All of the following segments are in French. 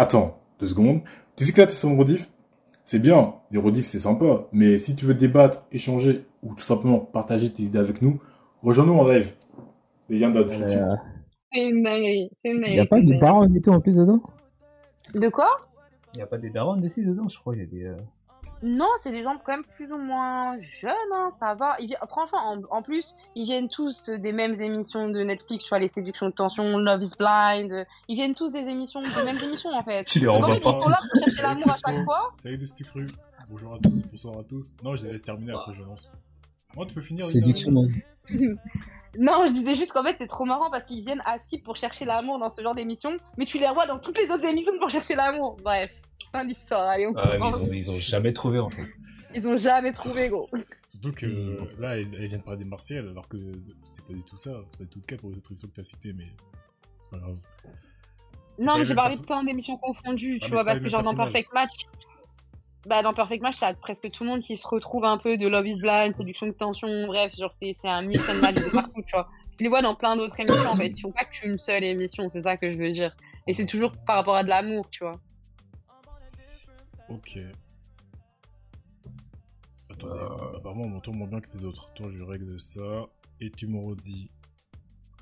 Attends, deux secondes. Tu sais que là, t'es sur mon rediff C'est bien, les rediffs, c'est sympa. Mais si tu veux débattre, échanger ou tout simplement partager tes idées avec nous, rejoins-nous en live. Les liens de la description. Euh, C'est une dinguerie. C'est une Il dinguerie. n'y a pas dinguerie. darons et tout en plus dedans? De quoi? Il n'y a pas des darons aussi dedans, je crois. Il y a des. euh, Non, c'est des gens quand même plus ou moins jeunes, hein, ça va. Ils Franchement, en, en plus, ils viennent tous des mêmes émissions de Netflix, tu vois, les séductions de tension, Love is Blind. Ils viennent tous des émissions, des mêmes émissions en fait. Tu les Donc, en renvoies fait, ils sont là pour chercher l'amour à chaque fois. Salut de Steve Cru. Bonjour à tous, bonsoir à tous. Non, je laisse terminer après je lance. Moi, tu peux finir. Séduction. vas-y. Non, je disais juste qu'en fait, c'est trop marrant parce qu'ils viennent à Skip pour chercher l'amour dans ce genre d'émission, mais tu les revois dans toutes les autres émissions pour chercher l'amour. Bref, fin d'histoire. Allez, on Ah, ils, ont, ils ont jamais trouvé en fait. Ils ont jamais trouvé, gros. Surtout que Mm. euh, là, elle, elle vient de parler des Marseillais, alors que c'est pas du tout ça. C'est pas du tout le cas pour les autres émissions que t'as citées, mais c'est pas grave. Non, mais j'ai parlé de plein d'émissions confondues, Ah, tu mais vois, parce que genre dans. Perfect Match, bah dans Perfect Match, t'as presque tout le monde qui se retrouve un peu de Love is Blind, Séduction de tension, bref, genre c'est un mix and match de partout, tu vois. Tu les vois dans plein d'autres émissions en fait, ils font pas qu'une seule émission, c'est ça que je veux dire. Et c'est toujours par rapport à de l'amour, tu vois. Ok. Attendez, Euh. apparemment on m'entend moins bien que les autres. Attends, je règle ça. Et tu me redis.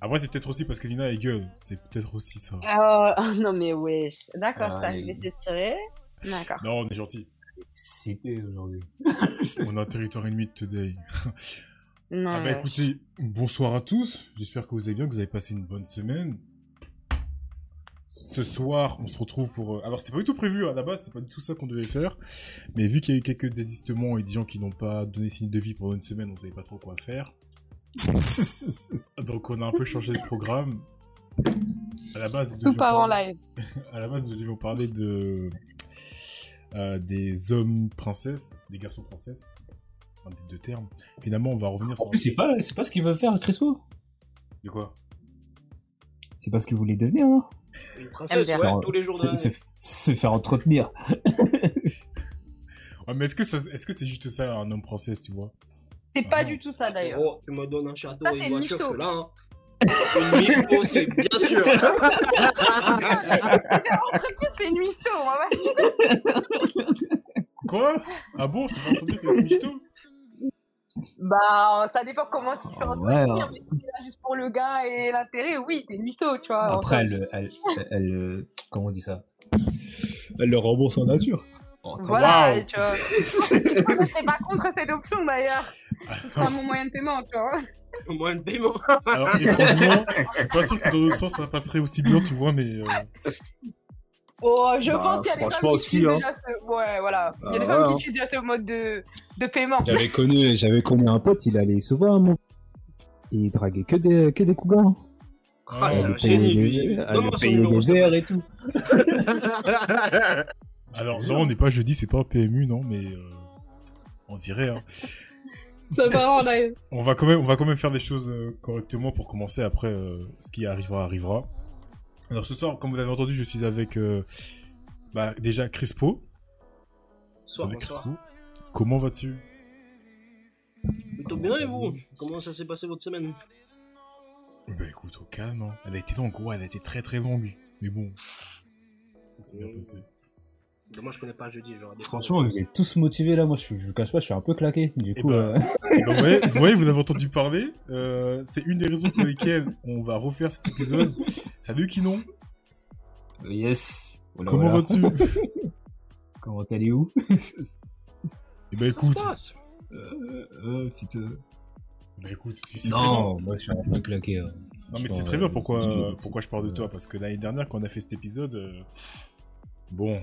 Après, c'est peut-être aussi parce que Lina est gueule. C'est peut-être aussi ça. Euh, non mais wesh, d'accord, Ah, ça, je il- vais essayer de tirer. D'accord. Non, on est gentil. Cité aujourd'hui. On a un territoire ennemi today. Non, Ah bah wesh. écoutez, bonsoir à tous. J'espère que vous allez bien, que vous avez passé une bonne semaine. Ce soir, on se retrouve pour... euh, Alors, c'était pas du tout prévu, à la base, c'est pas du tout ça qu'on devait faire. Mais vu qu'il y a eu quelques désistements et des gens qui n'ont pas donné signe de vie pendant une semaine, on savait pas trop quoi faire. Donc, on a un peu changé le programme. À la base, nous part en parler- live. à la base, nous devions parler de... euh, des hommes princesses, des garçons princesses. Enfin, des deux termes. Finalement, on va revenir sur... En plus, c'est pas, c'est pas ce qu'il veut faire, Crispo. De quoi? C'est pas ce qu'il voulait devenir, hein Une princesse, ouais, Genre, tous les jours de se, faire entretenir. Ouais, mais est-ce que ça- est-ce que c'est juste ça un homme princesse, tu vois? C'est pas Ah. du tout ça d'ailleurs. Oh, tu me donnes un château Ça, et c'est une voiture, suis là. Hein. Une michto aussi, bien sûr. C'est une michto, on va pas Quoi? Ah bon, c'est pas entendu, c'est une michto Bah, ça dépend comment tu Ah entretenir, ouais, mais si c'est là juste pour le gars et l'intérêt, oui, t'es une mytho, tu vois. Après, Enfin, elle, elle, elle, elle, comment on dit ça? Elle le rembourse en nature. Oh, Voilà, et tu vois. Je suis pas contre cette option d'ailleurs. Ce sera mon moyen de paiement, tu vois. Au moins de paiement. Alors, étrangement, je suis pas sûr que dans l'autre sens ça passerait aussi bien, tu vois, mais. euh, Oh, je Bah, pense qu'il y a des franchement femmes qui aussi, utilisent hein. déjà ce... Ouais, voilà. Il y a Ah des ouais, femmes hein. qui utilisent déjà ce mode de, de paiement. J'avais connu, j'avais connu un pote, il allait souvent à mon... Et il draguait que des, que des cougars. hein. Ah, c'est un génie, lui. et tout. Alors, non, on n'est pas jeudi, c'est pas un PMU, non, mais. euh, On dirait, hein. Ça va en live. On va quand même, on va quand même faire les choses euh, correctement pour commencer. Après, euh, ce qui arrivera, arrivera. Alors, ce soir, comme vous l'avez entendu, je suis avec. euh, bah, déjà, Crispo. Soir, Salut, bonsoir. Crispo. Comment vas-tu? Plutôt bien, et vous? Comment ça s'est passé votre semaine? Bah écoute, au calme. hein. Elle a été longue, ouais, elle a été très très longue. Mais bon, ça s'est bien passé. Dommage, je connais pas jeudi. Genre, des Franchement, vous êtes tous motivés là. Moi, je, je vous cache pas, je suis un peu claqué. Du Eh coup, ben, euh, Eh ben, vous, voyez, vous voyez, vous avez entendu parler. euh, c'est une des raisons pour lesquelles on va refaire cet épisode. Salut Kinon, yes. Voilà, comment voilà. vas-tu? Comment allez-vous Eh ben écoute, passe. euh, euh, putain. bah écoute, tu sais très bien. Non, moi, je suis un peu claqué. hein. Non mais tu sais très bien euh, pourquoi, je- pourquoi je parle de toi. Parce que l'année dernière, quand on a fait cet épisode, euh, bon.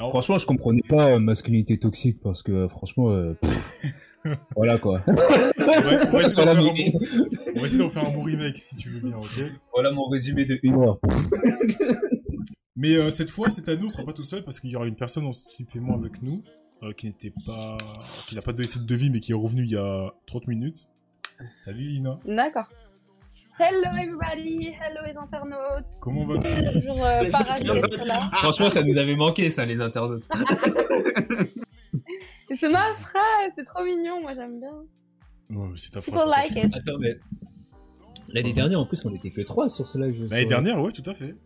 Alors, Franchement, je comprenais pas euh, masculinité toxique parce que euh, franchement, euh, pff, voilà quoi. on va, on va essayer d'en Voilà, faire un bon- on va essayer d'en faire un bon remake si tu veux bien, ok Voilà mon résumé de une heure. Mais euh, cette fois, cette année, on sera pas tout seul parce qu'il y aura une personne en supplément avec nous euh, qui n'était pas, qui n'a pas donné signe de vie mais qui est revenu il y a 30 minutes. Salut Lina, D'accord. Hello everybody, hello les internautes. comment vas-tu? Toujours euh, là. Franchement, ça nous avait manqué ça, les internautes. C'est ma phrase, c'est trop mignon, moi j'aime bien. Ouais, C'est ta phrase. like it. Attends, mais l'année dernière, en plus, on était que trois sur ce live. L'année dernière, ouais, tout à fait.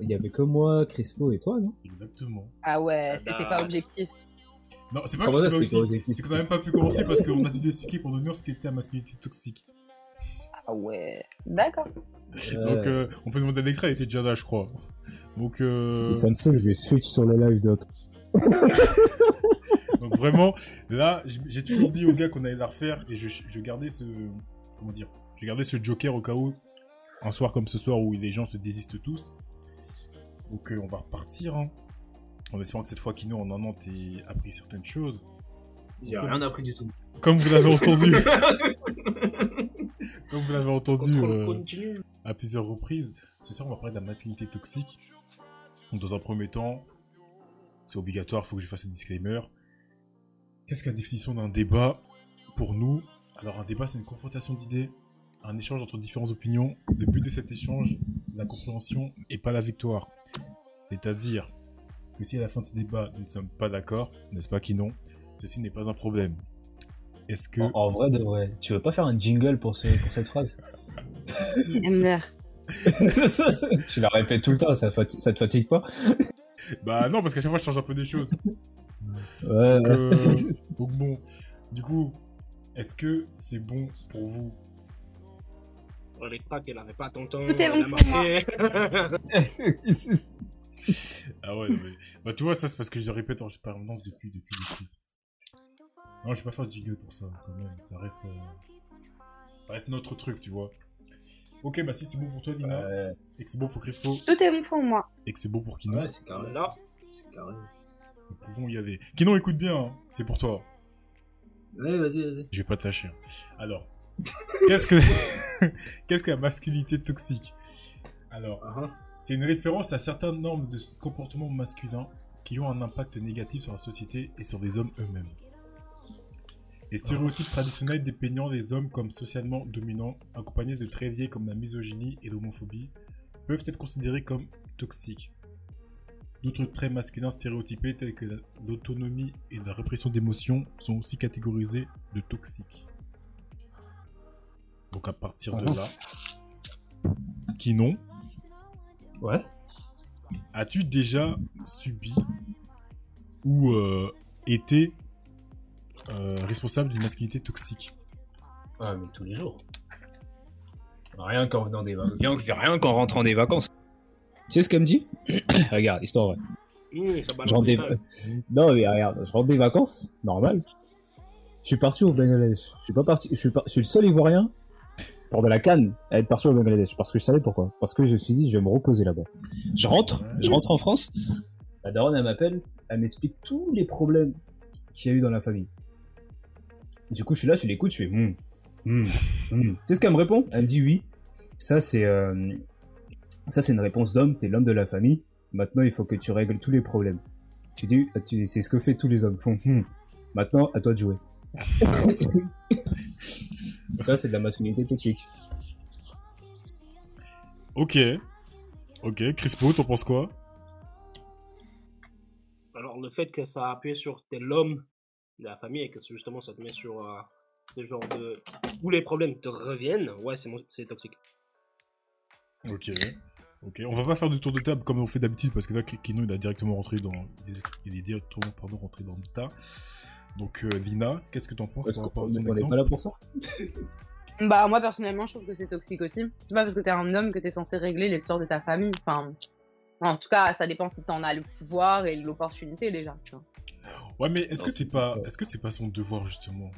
il y avait que moi, Crispo et toi, non? Exactement. Ah ouais, c'était pas objectif. Non, c'est pas Comment que ça, pas objectif C'est qu'on a même pas pu commencer parce qu'on a dû expliquer pendant une heure ce qu'était la masculinité toxique. Ah ouais. D'accord. Donc, euh, on peut demander à l'écran, elle était déjà là, je crois. Donc, euh, Si ça me saoule, je vais switch sur le live d'autres. donc vraiment, là, j'ai toujours dit aux gars qu'on allait la refaire et je, je gardais ce. Comment dire Je gardais ce joker au cas où, un soir comme ce soir où les gens se désistent tous. Donc, euh, on va repartir. Hein, en espérant que cette fois, Kino en Nantes ait appris certaines choses. J'ai rien appris du tout. Comme vous l'avez entendu. Comme vous l'avez entendu. Euh, à plusieurs reprises. Ce soir, on va parler de la masculinité toxique. Donc, dans un premier temps, c'est obligatoire, il faut que je fasse un disclaimer. Qu'est-ce que la définition d'un débat pour nous? Alors, un débat, c'est une confrontation d'idées, un échange entre différentes opinions. Le but de cet échange, c'est la compréhension et pas la victoire. C'est-à-dire que si à la fin de ce débat, nous ne sommes pas d'accord, n'est-ce pas, Kinon? Ceci n'est pas un problème. Est-ce que... En, en vrai, de vrai. Tu veux pas faire un jingle pour, ce, pour cette phrase. Tu la répètes tout le temps, ça, ça te fatigue pas Bah non, parce qu'à chaque fois, je change un peu des choses. Ouais, Donc, ouais. euh, donc bon, du coup, est-ce que c'est bon pour vous? On n'est pas qu'elle avait pas tonton. Tout est elle bon a pour marqué. Ah ouais, non, mais... Bah tu vois, ça c'est parce que je répète en permanence depuis, depuis, depuis. Non, je vais pas faire de jingle pour ça, quand même. Ça reste... euh, Ça reste notre truc, tu vois. Ok, bah si c'est bon pour toi, Dina, Ouais. et que c'est bon pour Crispo, Tout est bon pour moi. et que c'est bon pour Kino, Ouais, c'est carré. Là, c'est carré. nous pouvons y aller. Kino, écoute bien, hein, c'est pour toi. Ouais, vas-y, vas-y. Je vais pas te lâcher. Alors, qu'est-ce que... qu'est-ce que la masculinité toxique? Alors, Ah, ah. C'est une référence à certaines normes de comportement masculin qui ont un impact négatif sur la société et sur les hommes eux-mêmes. Les stéréotypes traditionnels dépeignant les hommes comme socialement dominants, accompagnés de traits liés comme la misogynie et l'homophobie, peuvent être considérés comme toxiques. D'autres traits masculins stéréotypés tels que la- l'autonomie et la répression d'émotions sont aussi catégorisés de toxiques. Donc à partir de Ah. là, qui non, Ouais. As-tu déjà subi ou euh, été responsable d'une masculinité toxique Ah, mais tous les jours. Rien qu'en venant des vacances. Rien qu'en rentrant des vacances. Tu sais ce qu'elle me dit Regarde, histoire vraie. Mmh, ça Je des... Non, mais regarde, je rentre des vacances, normal. Je suis parti au Bangladesh. Je suis pas parti. Je suis, pas... je suis le seul Ivoirien pour de la canne à être parti au Bangladesh. Parce que je savais pourquoi. Parce que je me suis dit, je vais me reposer là-bas. Je rentre, je rentre en France. La daronne, elle m'appelle, elle m'explique tous les problèmes qu'il y a eu dans la famille. Du coup, je suis là, je l'écoute, je fais hum, hum. Tu sais ce qu'elle me répond? Elle me dit oui. Ça, c'est euh, ça, c'est une réponse d'homme. T'es l'homme de la famille. Maintenant, il faut que tu règles tous les problèmes. Tu dis, tu- c'est ce que fait tous les hommes. Font. Maintenant, à toi de jouer. ça, c'est de la masculinité toxique. Ok. Ok. Crispo, t'en penses quoi? Alors, le fait que ça a appuyé sur t'es l'homme de la famille et que justement ça te met sur euh, ce genre de. où les problèmes te reviennent, ouais, c'est mon- c'est toxique. Ok. Ok. On va pas faire de tour de table comme on fait d'habitude parce que là, Kino il a directement rentré dans. Il est directement pardon, rentré dans le tas. Donc, euh, Lina, qu'est-ce que t'en penses Est-ce par qu'on rapport à son exemple pas là pour ça? Bah, moi, personnellement, je trouve que c'est toxique aussi. C'est pas parce que t'es un homme que t'es censé régler l'histoire de ta famille. Enfin, en tout cas, ça dépend si t'en as le pouvoir et l'opportunité déjà. Tu vois. Ouais, mais est-ce que c'est pas, est-ce que c'est pas son devoir justement?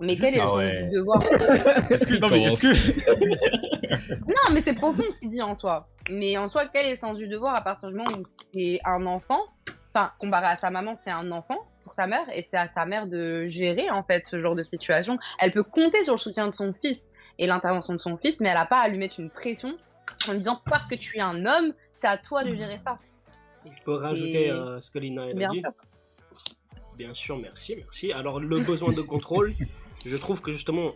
Mais quel est le sens ouais. du devoir? Est-ce que non mais est-ce que Non, mais c'est profond ce qu'il dit en soi. Mais en soi, quel est le sens du devoir à partir du moment où c'est un enfant? Enfin, comparé à sa maman, c'est un enfant pour sa mère et c'est à sa mère de gérer en fait ce genre de situation. Elle peut compter sur le soutien de son fils et l'intervention de son fils, mais elle n'a pas à lui mettre une pression en lui disant parce que tu es un homme, c'est à toi de gérer ça. Je peux rajouter Et- euh, ce que Lina a dit. sûr. Bien sûr, merci, merci. Alors, le besoin de contrôle, je trouve que justement,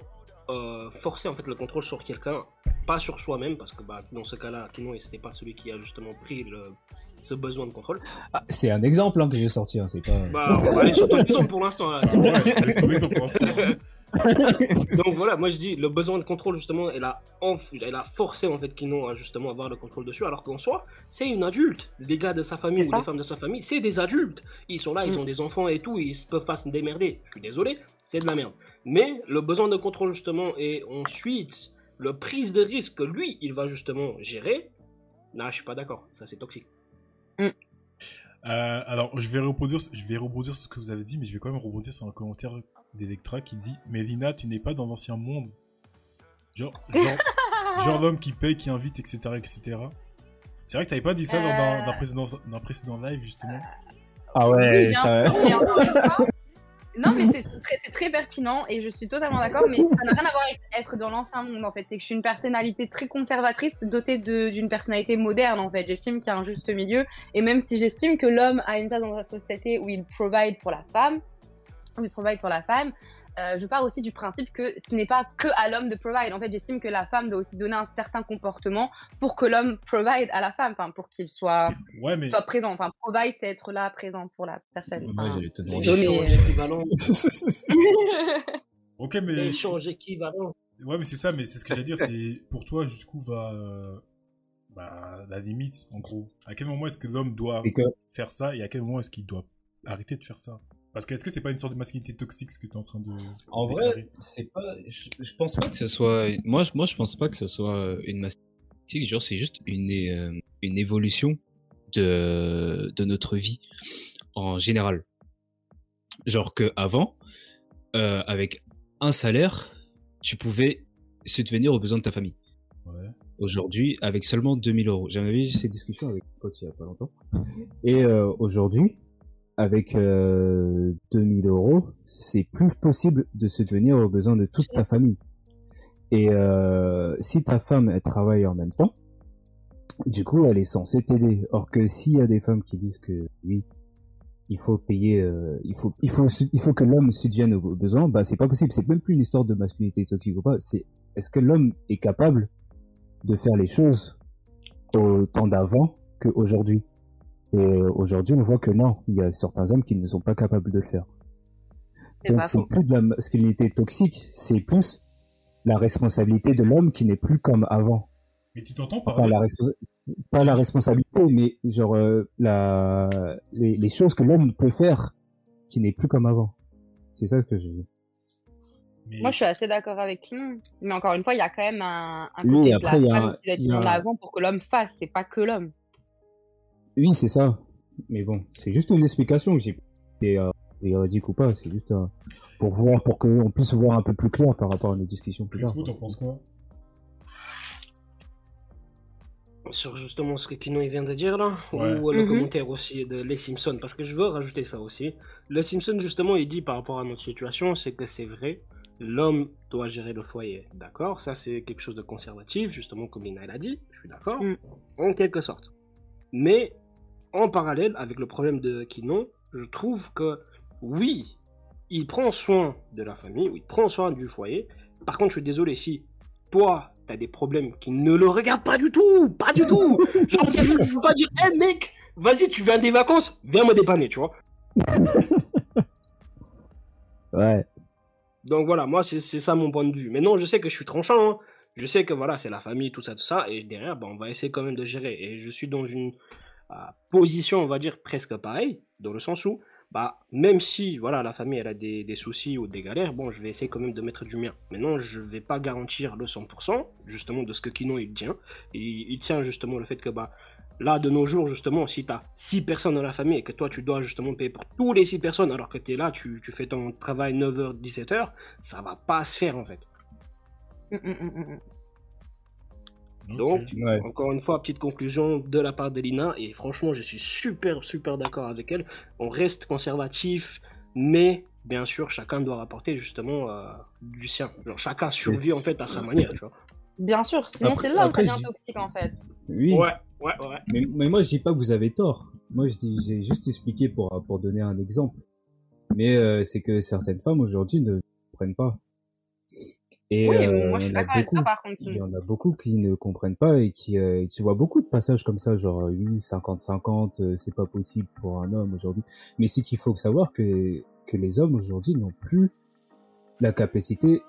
euh, forcer en fait le contrôle sur quelqu'un, pas sur soi-même, parce que bah, dans ce cas-là, Kino, c'était pas celui qui a justement pris le, ce besoin de contrôle. Ah, c'est un exemple hein, que j'ai sorti, hein, c'est pas. Bah, on va aller sur ton exemple pour l'instant. là. Ouais, pour. Donc voilà, moi je dis le besoin de contrôle justement, elle a, enf- elle a forcé en fait Kino à justement avoir le contrôle dessus, alors qu'en soi, c'est une adulte. Les gars de sa famille ou les femmes de sa famille, c'est des adultes. Ils sont là, ils Mm. ont des enfants et tout, ils peuvent pas se démerder. Je suis désolé, c'est de la merde. Mais le besoin de contrôle justement et ensuite le prise de risque que lui, il va justement gérer, là je suis pas d'accord, ça c'est toxique. Euh, alors, je vais, rebondir, je vais rebondir sur ce que vous avez dit, mais je vais quand même rebondir sur un commentaire d'Electra qui dit Mais Lina, tu n'es pas dans l'ancien monde. Genre, genre, genre l'homme qui paye, qui invite, etc. etc. C'est vrai que t'avais pas dit ça lors d'un- Euh. d'un précédent, d'un précédent live, justement. Ah Oui, ouais, bien ça. Non, mais c'est très, pertinent et je suis totalement d'accord, mais ça n'a rien à voir avec être dans l'ancien monde en fait. C'est que je suis une personnalité très conservatrice dotée d'une personnalité moderne en fait. J'estime qu'il y a un juste milieu et même si j'estime que l'homme a une place dans la société où il provide pour la femme, où il provide pour la femme, euh, je pars aussi du principe que ce n'est pas que à l'homme de provide. En fait, j'estime que la femme doit aussi donner un certain comportement pour que l'homme provide à la femme, enfin pour qu'il soit, Ouais, mais soit présent. Enfin, provide, c'est être là, présent pour la personne. Moi, j'allais te demander. Ok, mais échanges équivalents. ouais, mais c'est ça, mais c'est ce que j'allais dire. C'est pour toi, jusqu'où va euh, bah, la limite, en gros? À quel moment est-ce que l'homme doit que faire ça et à quel moment est-ce qu'il doit arrêter de faire ça? Parce que est-ce que c'est pas une sorte de masculinité toxique ce que tu es en train de En vrai, c'est pas. Je, je pense pas que ce soit. Moi, je- moi, je pense pas que ce soit une masculinité. Genre, c'est juste une, euh, une évolution de, de notre vie en général. Genre que avant, euh, avec un salaire, tu pouvais subvenir aux besoins de ta famille. Ouais. Aujourd'hui, avec seulement 2000 euros. J'avais eu ces discussions avec un pote il y a pas longtemps. Et euh, aujourd'hui, avec euh, 2000 euros, c'est plus possible de subvenir aux besoins de toute ta famille. Et euh, si ta femme elle travaille en même temps, du coup, elle est censée t'aider. Or que s'il y a des femmes qui disent que oui, il faut payer, euh, il faut, il faut, il faut que l'homme subvienne aux besoins, bah c'est pas possible. C'est même plus une histoire de masculinité toxique ou pas. C'est est-ce que l'homme est capable de faire les choses au temps d'avant qu'aujourd'hui? Et aujourd'hui, on voit que non, il y a certains hommes qui ne sont pas capables de le faire. Donc c'est plus de la masculinité toxique, c'est plus la responsabilité de l'homme qui n'est plus comme avant. Mais tu t'entends Enfin, la respo- pas la responsabilité, mais genre euh, la... les, les choses que l'homme peut faire qui n'est plus comme avant. C'est ça que je dis. mais... Moi, je suis assez d'accord avec Kim. Mais encore une fois, il y a quand même un, un Oui, côté de après, la il y a- femme qui doit être il y a- mis en avant pour que l'homme fasse. C'est pas que l'homme. Oui, c'est ça. Mais bon, c'est juste une explication. J'ai c'est euh, véridique ou pas, c'est juste euh, pour voir, pour qu'on puisse voir un peu plus clair par rapport à nos discussions plus tard. Crispo, t'en penses quoi? Sur justement ce que Kino il vient de dire là, Ouais. ou le Mhm. commentaire aussi de Les Simpsons, parce que je veux rajouter ça aussi. Les Simpsons justement il dit par rapport à notre situation, c'est que c'est vrai, l'homme doit gérer le foyer, d'accord? Ça c'est quelque chose de conservatif, justement comme Lina elle a dit, je suis d'accord, Mm. en quelque sorte. Mais en parallèle avec le problème de Kino, je trouve que oui, il prend soin de la famille, oui, il prend soin du foyer. Par contre, je suis désolé si toi, t'as des problèmes qui ne le regardent pas du tout, pas du tout. Genre, ne peut pas dire, hé mec, vas-y, tu viens des vacances, viens me dépanner, tu vois. Ouais. Donc voilà, moi, c'est ça mon point de vue. Maintenant, je sais que je suis tranchant, hein. je sais que voilà, c'est la famille, tout ça, tout ça, et derrière, bah, on va essayer quand même de gérer. Et je suis dans une position, on va dire, presque pareille, dans le sens où, bah, même si voilà, la famille elle a des, des soucis ou des galères, bon, je vais essayer quand même de mettre du mien. Maintenant, je vais pas garantir le 100%, justement, de ce que Kino il tient. Il tient justement le fait que, bah, là, de nos jours, justement, si tu as 6 personnes dans la famille et que toi, tu dois justement payer pour tous les 6 personnes, alors que tu es là, tu, tu fais ton travail 9h, 17h, ça va pas se faire en fait. Donc, Ouais. encore une fois, petite conclusion de la part de Lina, et franchement, je suis super, super d'accord avec elle. On reste conservatif, mais bien sûr, chacun doit rapporter justement euh, du sien. Genre, chacun survit en fait à sa manière, tu vois. Bien sûr, sinon c'est là où ça devient toxique en fait. Oui. Ouais, ouais, ouais. Mais, mais moi, je dis pas que vous avez tort. Moi, je dis, j'ai juste expliqué pour, pour donner un exemple. Mais euh, c'est que certaines femmes aujourd'hui ne comprennent pas. Et Oui, euh, moi je il suis y en a d'accord avec par contre. il y en a beaucoup qui ne comprennent pas et qui euh, tu vois beaucoup de passages comme ça genre euh, oui 50 50 euh, c'est pas possible pour un homme aujourd'hui mais c'est qu'il faut savoir que que les hommes aujourd'hui n'ont plus la capacité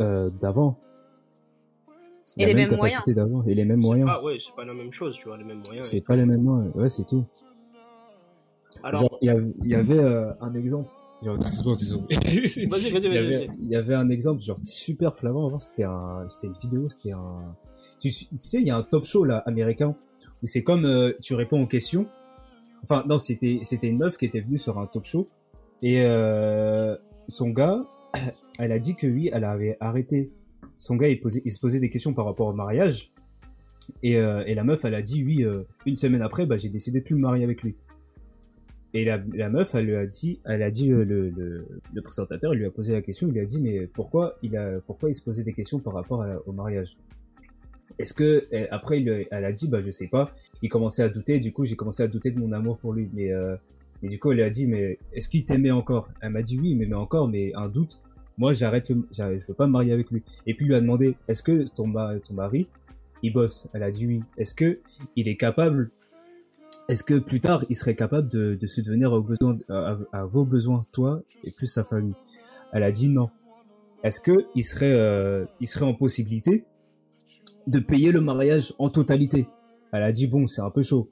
euh, d'avant Et La les même mêmes capacité d'avant et les mêmes moyens pas, ouais, c'est pas la même chose, tu vois, les mêmes moyens. c'est pas tout. les mêmes moyens ouais c'est tout Alors, genre il y, y avait euh, un exemple genre, Excuse-moi, excuse-moi. vas-y, vas-y, il y, avait, vas-y. il y avait un exemple genre super flagrant avant c'était un c'était une vidéo c'était un tu, tu sais il y a un top show là américain où c'est comme euh, tu réponds aux questions enfin non c'était c'était une meuf qui était venue sur un top show et euh, son gars elle a dit que oui elle avait arrêté son gars il posait il se posait des questions par rapport au mariage et, euh, et la meuf elle a dit oui une semaine après bah j'ai décidé de plus me marier avec lui et la, la meuf, elle lui a dit, elle a dit le, le, le présentateur, lui a posé la question, il lui a dit mais pourquoi il a, pourquoi il se posait des questions par rapport au mariage? Est-ce que après il, elle a dit bah je sais pas, il commençait à douter, du coup j'ai commencé à douter de mon amour pour lui, mais euh, et du coup elle lui a dit mais est-ce qu'il t'aimait encore? Elle m'a dit oui, il m'aimait encore, mais un doute. Moi j'arrête, le- j'arrête- je veux pas me marier avec lui. Et puis il lui a demandé est-ce que ton, ton mari il bosse? Elle a dit oui. Est-ce que il est capable est-ce que plus tard, il serait capable de, subvenir à, vos besoins, toi et plus sa famille? Elle a dit non. Est-ce que euh, il serait en possibilité de payer le mariage en totalité? Elle a dit bon, c'est un peu chaud.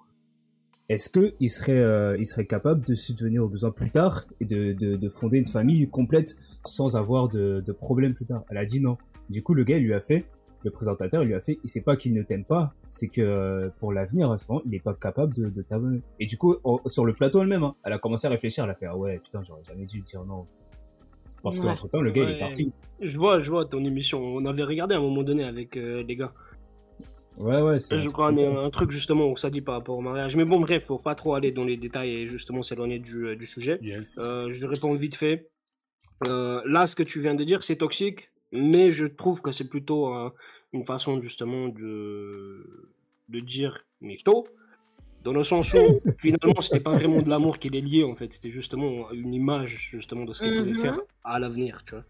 Est-ce que euh, il serait capable de subvenir aux besoins plus tard et de, de, de fonder une famille complète sans avoir de, de problème plus tard? Elle a dit non. Du coup, le gars lui a fait, le présentateur lui a fait, il sait pas qu'il ne t'aime pas, c'est que euh, pour l'avenir, à ce moment, il n'est pas capable de, de t'abonner. Et du coup, au- sur le plateau elle-même, hein, elle a commencé à réfléchir, elle a fait ah ouais putain j'aurais jamais dû dire non. Parce Ouais. qu'entre temps le gars il est parti. Je vois, je vois ton émission. On avait regardé à un moment donné avec euh, les gars. Ouais ouais. c'est Je crois un, un truc justement où ça dit par rapport au mariage. Mais bon, bref, faut pas trop aller dans les détails et justement s'éloigner du, euh, du sujet. Yes. Euh, je vais répondre vite fait. Euh, là, ce que tu viens de dire, c'est toxique, mais je trouve que c'est plutôt euh, une façon justement de, de dire mytho, dans le sens où finalement, c'était pas vraiment de l'amour qui les liait en fait, c'était justement une image justement de ce qu'elle Mhm. pouvait faire à l'avenir, tu vois.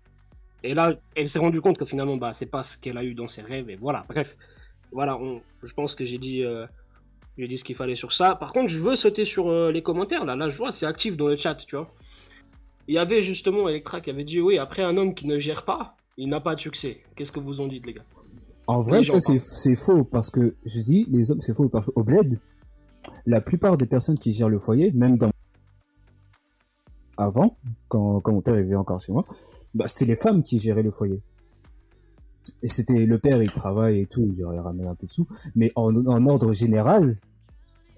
Et là, elle s'est rendue compte que finalement, bah, c'est pas ce qu'elle a eu dans ses rêves, et voilà, bref. Voilà, on- je pense que j'ai dit, euh, j'ai dit ce qu'il fallait sur ça. Par contre, je veux sauter sur euh, les commentaires, là, là, je vois, c'est actif dans le chat, tu vois. Il y avait justement Electra qui avait dit, oui, après un homme qui ne gère pas, il n'a pas de succès. Qu'est-ce que vous en dites, les gars? En vrai, ça c'est c'est faux parce que je dis les hommes c'est faux parce qu'au bled, la plupart des personnes qui gèrent le foyer, même dans avant, quand, quand mon père vivait encore chez moi, bah, c'était les femmes qui géraient le foyer. Et c'était le père, il travaille et tout, il ramène un peu de sous, mais en, en ordre général,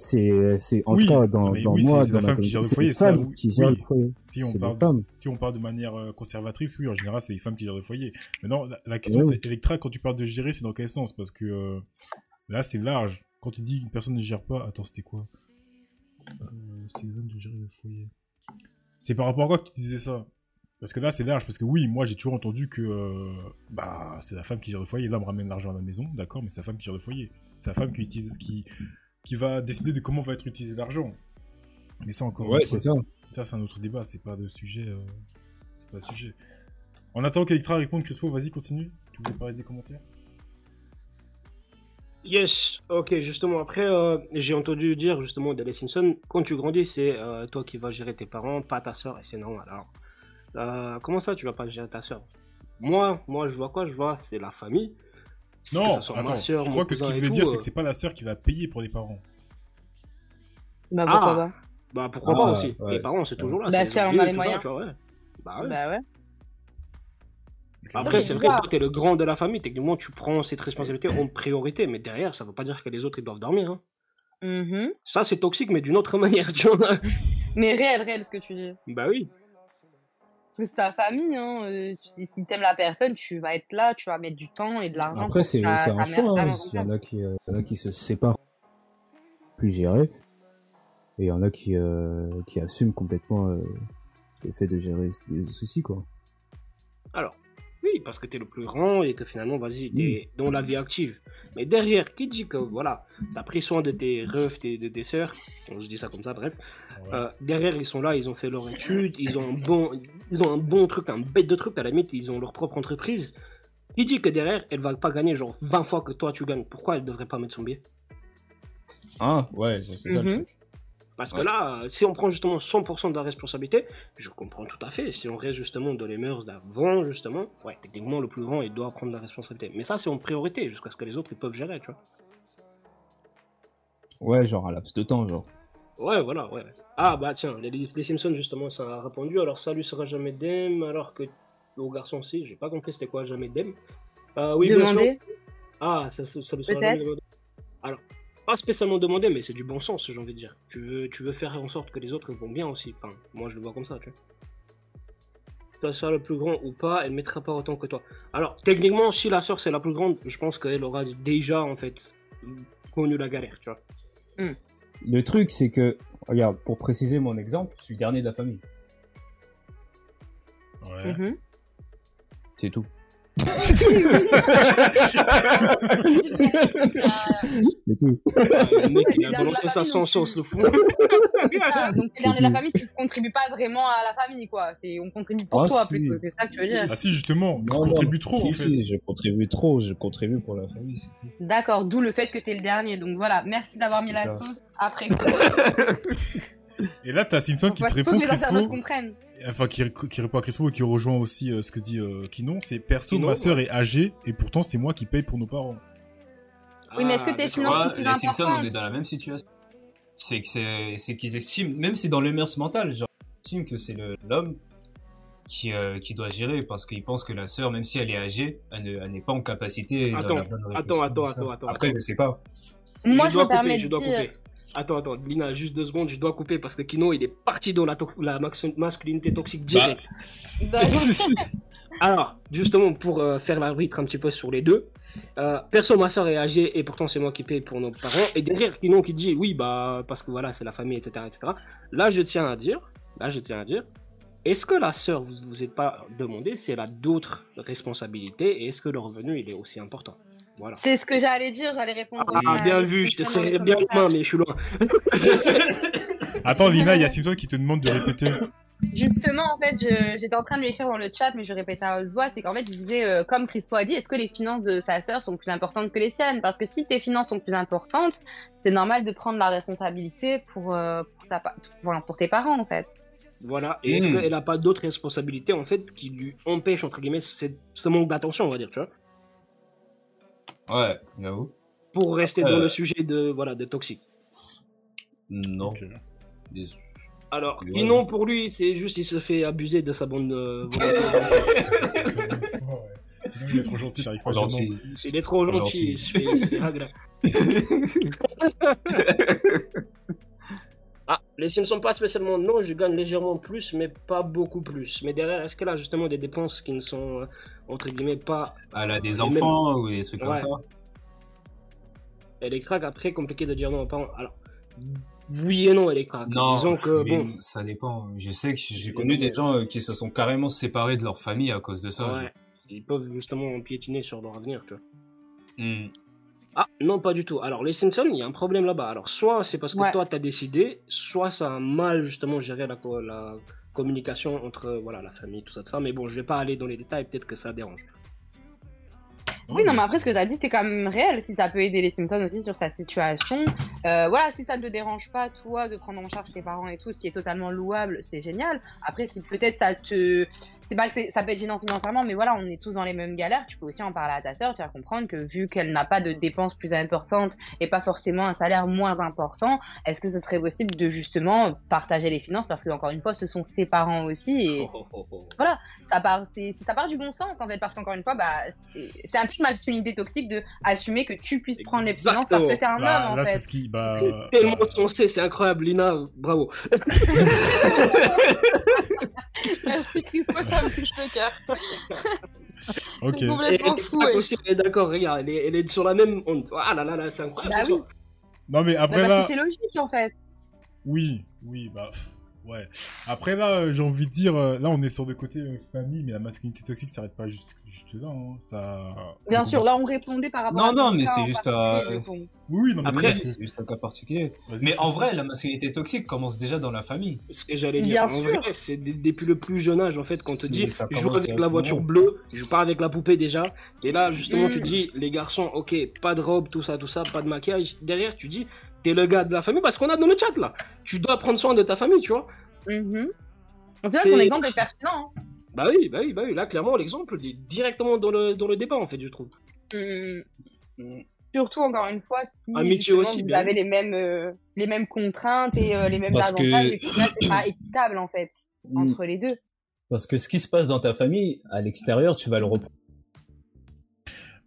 c'est c'est en Oui, tout cas dans, oui, moi, c'est la femme qui gère le foyer, ça, qui gèrent Oui. le foyer. Si on, parle de, si on parle de manière euh, conservatrice, oui, en général, c'est les femmes qui gèrent le foyer. Maintenant, la, la question, Oui. c'est Electra, quand tu parles de gérer, c'est dans quel sens? Parce que euh, là, c'est large. Quand tu dis qu'une personne ne gère pas, attends, c'était quoi? Euh, C'est les hommes de gérer le foyer. C'est par rapport à quoi que tu disais ça? Parce que là, c'est large. Parce que oui, moi, j'ai toujours entendu que euh, bah, c'est la femme qui gère le foyer. L'homme ramène l'argent à la maison, d'accord, mais c'est la femme qui gère le foyer. C'est la femme qui utilise, qui, qui va décider de comment va être utilisé l'argent. Mais ça, encore Ouais, une fois, c'est ça. ça, c'est un autre débat, c'est pas le sujet. euh, C'est pas le sujet. En attendant qu'Electra réponde, Crispo, vas-y, continue. Tu voulais parler des commentaires? Yes, ok, justement, après, euh, j'ai entendu dire justement de Les Simpsons, quand tu grandis, c'est euh, toi qui vas gérer tes parents, pas ta soeur, et c'est normal. Alors, euh, comment ça, tu vas pas gérer ta soeur Moi, moi, je vois quoi? Je vois, c'est la famille. Que Non, attends. je crois que ce qu'il veut tout, dire, euh, c'est que c'est pas la sœur qui va payer pour les parents. Bah pourquoi Ah. pas Bah pourquoi Ah, pas aussi ouais, Les parents, c'est toujours là. Bah, c'est si elle en vieux a et les moyens. tu vois, ouais. Bah ouais. Bah ouais. Après, c'est vrai, toi, t'es le grand de la famille, techniquement, tu prends cette responsabilité en priorité, mais derrière, ça veut pas dire que les autres, ils doivent dormir. hein. Mhm. Ça, c'est toxique, mais d'une autre manière, tu vois. Mais réel, réel ce que tu dis. Bah oui. Parce que c'est ta famille, hein. euh, tu- si t'aimes la personne, tu vas être là, tu vas mettre du temps et de l'argent. Après, c'est un choix. hein. maman Il y en a qui, euh, il y en a qui se séparent, plus gérer. Et il y en a qui, euh, qui assument complètement euh, le fait de gérer les soucis, quoi. Alors, oui, parce que t'es le plus grand et que finalement, vas-y, t'es dans la vie active. Mais derrière, qui dit que, voilà, t'as pris soin de tes refs, tes, de tes sœurs, je dis ça comme ça, bref, Ouais. Euh, derrière, ils sont là, ils ont fait leur étude, ils ont un bon, ils ont un bon truc, un bête de truc, à la limite, ils ont leur propre entreprise. Qui dit que derrière, elle va pas gagner genre 20 fois que toi tu gagnes Pourquoi elle devrait pas mettre son billet? Ah, ouais, c'est ça le Mhm. truc. Parce que là, si on prend justement 100% de la responsabilité, je comprends tout à fait. Si on reste justement dans les mœurs d'avant, justement, ouais, techniquement, le plus grand, il doit prendre la responsabilité. Mais ça, c'est en priorité, jusqu'à ce que les autres, ils peuvent gérer, tu vois. Ouais, genre un laps de temps, genre. Ouais, voilà, ouais. Ah, bah tiens, les, les Simpsons, justement, ça a répondu. Alors, ça lui sera jamais dem, alors que au garçon aussi, j'ai pas compris c'était quoi jamais dem. Euh, oui, bien sûr. Demander. Ah, ça, ça, ça lui sera jamais demandé. Alors, pas spécialement demandé, mais c'est du bon sens, j'ai envie de dire. Tu veux, tu veux faire en sorte que les autres vont bien aussi. Enfin, moi, je le vois comme ça, tu vois. Le plus grand ou pas, elle mettra pas autant que toi. Alors, techniquement, si la sœur c'est la plus grande, je pense qu'elle aura déjà, en fait, connu la galère, tu vois. Le truc, c'est que, regarde, pour préciser mon exemple, je suis le dernier de la famille. Ouais. Mhm. C'est tout. C'est tout. le mec, il a balancé la sa sauce, le fou. Ah, donc, t'es le dernier de la famille, tu contribues pas vraiment à la famille, quoi. On contribue pour Ah, toi, si. plutôt. C'est ça que tu veux dire. Ah si, justement, non, contribues trop, si, en fait. si, je contribue trop, je contribue pour la famille, c'est tout. D'accord, d'où le fait que t'es le dernier. Donc voilà, merci d'avoir mis la sauce. Après, Et là, t'as Simpson qui te faut répond, que les internautes Crispo, comprennent. enfin qui, qui répond à Crispo et qui rejoint aussi euh, ce que dit euh, Kinon, c'est perso, Kinon, ma sœur ouais. est âgée et pourtant c'est moi qui paye pour nos parents. Oui, mais est-ce que Ah, tes d'accord. finances sont plus les Simpsons, on est dans la même situation. C'est que qu'ils estiment, même si dans le mœurs mentales, genre, ils estiment que c'est le- l'homme qui, euh, qui doit gérer parce qu'ils pensent que la sœur, même si elle est âgée, elle ne- elle n'est pas en capacité. Attends, attends, attends, attends, attends, Après, attends. je sais pas. Moi, je je dois me permets couper, je dois dire. couper. Attends, attends, Lina, juste deux secondes, je dois couper parce que Kino, il est parti dans la, to- la masculinité toxique direct. Alors, justement, pour euh, faire l'arbitre un petit peu sur les deux, euh, perso, ma soeur est âgée et pourtant c'est moi qui paye pour nos parents. Et derrière, Kino qui dit oui, bah, parce que voilà, c'est la famille, etc., etc. Là, je tiens à dire, là, je tiens à dire, est-ce que la sœur, vous vous êtes pas demandé si elle a d'autres responsabilités et est-ce que le revenu, il est aussi important? Voilà. C'est ce que j'allais dire, j'allais répondre. Ah, à- bien vu, je te serrais bien la main, commentaires. mais je suis loin. Attends, Lina, il y a Simpson qui te demande de répéter. Justement, en fait, je- j'étais en train de lui écrire dans le chat, mais je répétais à haute voix, c'est qu'en fait, il disait, euh, comme Crispo a dit, est-ce que les finances de sa sœur sont plus importantes que les siennes? Parce que si tes finances sont plus importantes, c'est normal de prendre la responsabilité pour, euh, pour, ta voilà, pour tes parents, en fait. Voilà. Et est-ce Hmm. qu'elle n'a pas d'autres responsabilités, en fait, qui lui empêchent, entre guillemets, ce, ce manque d'attention, on va dire, tu vois? Ouais, j'avoue. Pour rester Euh. dans le sujet de, voilà, de toxique. Non. Alors, Ouais. sinon, pour lui, c'est juste, il se fait abuser de sa bonne euh, volonté. Ouais. Sinon, il est trop gentil, j'arrive pas à Gentil. il est trop gentil, il se fait, il se fait hagra. Ah, les Simpsons pas spécialement non, je gagne légèrement plus, mais pas beaucoup plus. Mais derrière, est-ce qu'elle a justement des dépenses qui ne sont, euh, entre guillemets, pas Elle a des Et enfants ou des trucs comme ça. électriques Après, compliqué de dire non parents. Alors, oui et non, électriques. Non, Disons que, mais bon, ça dépend. Je sais que j'ai connu des gens euh, qui se sont carrément séparés de leur famille à cause de ça. ouais, ils peuvent justement piétiner sur leur avenir, tu vois. Hmm. Ah, non, pas du tout. Alors, les Simpsons, il y a un problème là-bas. Alors, soit c'est parce que Ouais. toi, t'as décidé, soit ça a mal justement géré la, co- la communication entre voilà, la famille, tout ça, tout ça. Mais bon, je vais pas aller dans les détails, peut-être que ça dérange. Oui, non, mais après, ce que tu as dit, c'est quand même réel. Si ça peut aider les Simpsons aussi sur sa situation. Euh, voilà, si ça ne te dérange pas, toi, de prendre en charge tes parents et tout, ce qui est totalement louable, c'est génial. Après, si peut-être ça te. C'est pas que ça peut être gênant financièrement, mais voilà, on est tous dans les mêmes galères. Tu peux aussi en parler à ta sœur, faire comprendre que vu qu'elle n'a pas de dépenses plus importantes et pas forcément un salaire moins important, est-ce que ce serait possible de justement partager les finances? Parce que, encore une fois, ce sont ses parents aussi. Et Oh, oh, oh, oh. ça part, c'est, ça part du bon sens en fait, parce qu'encore une fois, bah, c'est, c'est un peu de masculinité toxique de assumer que tu puisses prendre les finances parce que t'es un Bah, homme en là, c'est fait. ce qui. Bah, C'est tellement sensé, c'est incroyable, Lina, bravo. Merci Christo, ça me touche le cœur. ok. C'est Et complètement fou. ouais. aussi, elle est d'accord, regarde, elle est, elle est sur la même onde. Ah là là là, c'est incroyable. Bah ce oui. Non, mais Bah, après parce là. c'est logique en fait. Oui, oui, bah. pff, Ouais. Après là, euh, j'ai envie de dire, euh, là on est sur le côté euh, famille, mais la masculinité toxique s'arrête pas juste, juste là. hein. Ça. Bien sûr, là on répondait par rapport Non, à non, ton mais c'est juste, euh, coup. Oui, oui, non, mais Après, c'est juste un cas particulier. Mais en vrai, la masculinité toxique commence déjà dans la famille. Ce que j'allais dire, Bien en sûr. vrai, c'est depuis le plus jeune âge, en fait, qu'on te dit, je joue avec la voiture bleue, je pars avec la poupée déjà, et là, justement, Mm. tu te dis, les garçons, ok, pas de robe, tout ça, tout ça, pas de maquillage, derrière, tu dis, t'es le gars de la famille, parce qu'on a dans le chat, là, tu dois prendre soin de ta famille, tu vois. Mhm. Donc, c'est vrai que ton exemple est pertinent. hein. Bah oui, bah oui, bah oui, là, clairement, l'exemple il est directement dans le, dans le débat, en fait, je trouve. Mhm. Surtout, encore une fois, si aussi, vous bien avez les mêmes, euh, les mêmes contraintes et euh, les mêmes Parce que- avantages, et tout ça, c'est pas équitable en fait, entre les deux. Parce que ce qui se passe dans ta famille, à l'extérieur, tu vas le reprendre.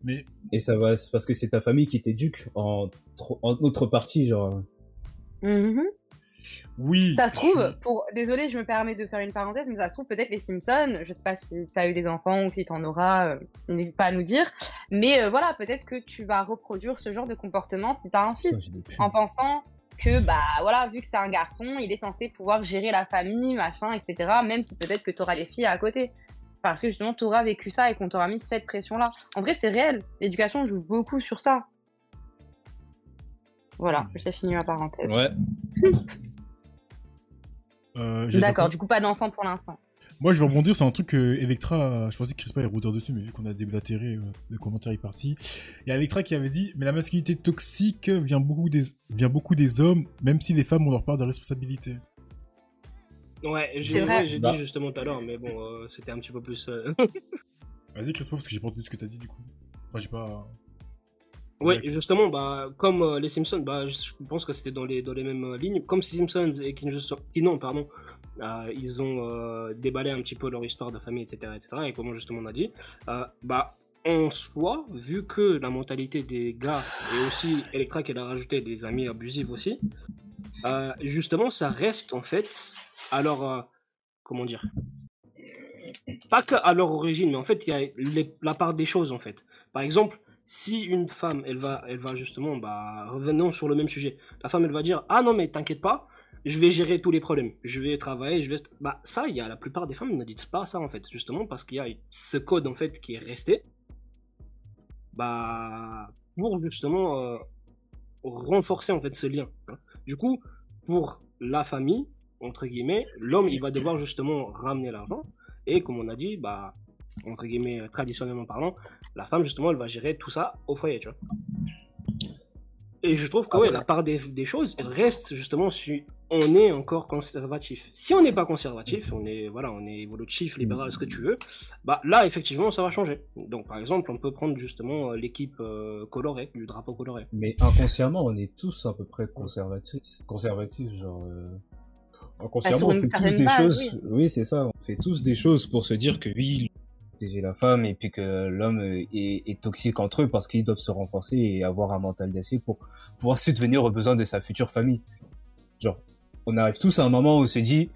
Mais Et ça va, c'est parce que c'est ta famille qui t'éduque en, en autre partie, genre. Mhm. oui. Ça se trouve, pour désolé, je me permets de faire une parenthèse, mais ça se trouve peut-être les Simpsons. Je sais pas si t'as eu des enfants ou si t'en auras, euh, n'hésite pas à nous dire. Mais euh, voilà, peut-être que tu vas reproduire ce genre de comportement si t'as un fils, en pensant que bah voilà, vu que c'est un garçon, il est censé pouvoir gérer la famille, machin, etc. Même si peut-être que t'auras des filles à côté. Parce que justement, t'auras vécu ça et qu'on t'aura mis cette pression-là. En vrai, c'est réel. L'éducation joue beaucoup sur ça. Voilà, j'ai fini ma parenthèse. Ouais. Euh, D'accord, du coup, pas d'enfant pour l'instant. Moi, je vais rebondir sur un truc que Electra, je pensais que Crispa est routeur dessus, mais vu qu'on a déblatéré, euh, le commentaire est parti. Il y a Electra qui avait dit, mais la masculinité toxique vient beaucoup des, vient beaucoup des hommes, même si les femmes ont leur part de responsabilité. Ouais, j'ai vrai. j'ai Bah. dit justement tout à l'heure, mais bon, euh, c'était un petit peu plus. euh, Vas-y, Crispa, parce que j'ai pas entendu ce que t'as dit, du coup. Enfin, j'ai pas... Oui, D'accord. justement, bah, comme euh, les Simpsons, bah, je pense que c'était dans les, dans les mêmes euh, lignes. Comme Simpsons et Kinon, pardon, euh, ils ont euh, déballé un petit peu leur histoire de famille, etc. etc. et comment justement on a dit, euh, bah, en soi, vu que la mentalité des gars, et aussi Electra qui a rajouté des amis abusifs aussi, euh, justement, ça reste en fait leur. euh, comment dire? Pas qu'à leur origine, mais en fait, il y a la part des choses en fait. Par exemple, si une femme, elle va, elle va justement, bah, revenons sur le même sujet. La femme, elle va dire, ah non mais t'inquiète pas, je vais gérer tous les problèmes, je vais travailler, je vais, bah ça, il y a la plupart des femmes ne disent pas ça en fait, justement parce qu'il y a ce code en fait qui est resté, bah pour justement euh, renforcer en fait ce lien. hein. Du coup, pour la famille entre guillemets, l'homme il va devoir justement ramener l'argent et comme on a dit, bah entre guillemets traditionnellement parlant, la femme justement elle va gérer tout ça au foyer, tu vois. Et je trouve que ouais, la part des, des choses, elle reste justement si on est encore conservatif. Si on n'est pas conservatif, on est voilà, on est évolutif, libéral, ce que tu veux, bah là effectivement ça va changer. Donc par exemple, on peut prendre justement euh, l'équipe euh, colorée, du drapeau coloré. Mais inconsciemment, on est tous à peu près conservatifs. Conservatifs, genre. euh, Inconsciemment, sur on fait tous des base, choses. Oui, c'est ça. On fait tous des choses Pour se dire que oui, protéger la femme et puis que l'homme est, est toxique entre eux parce qu'ils doivent se renforcer et avoir un mental d'acier pour pouvoir subvenir aux besoins de sa future famille. Genre, on arrive tous à un moment où on se dit,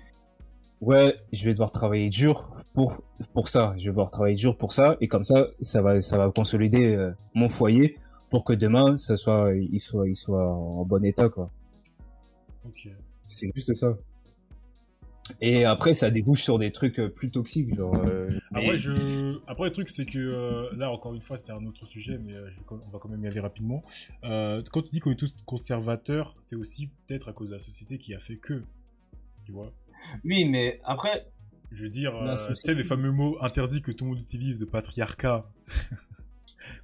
ouais, je vais devoir travailler dur pour pour ça, je vais devoir travailler dur pour ça et comme ça, ça va ça va consolider euh, mon foyer pour que demain, ça soit il soit il soit en bon état quoi. C'est juste ça. Et après, ça débouche sur des trucs euh, plus toxiques, genre. euh, Après, mais- je... Après, le truc, c'est que euh, là, encore une fois, c'est un autre sujet, mais euh, je on va quand même y aller rapidement. Quand tu dis qu'on est tous conservateurs, c'est aussi peut-être à cause de la société qui a fait que. Tu vois oui, mais après, Je veux dire, tu sais, les fameux mots interdits que tout le monde utilise, de patriarcat.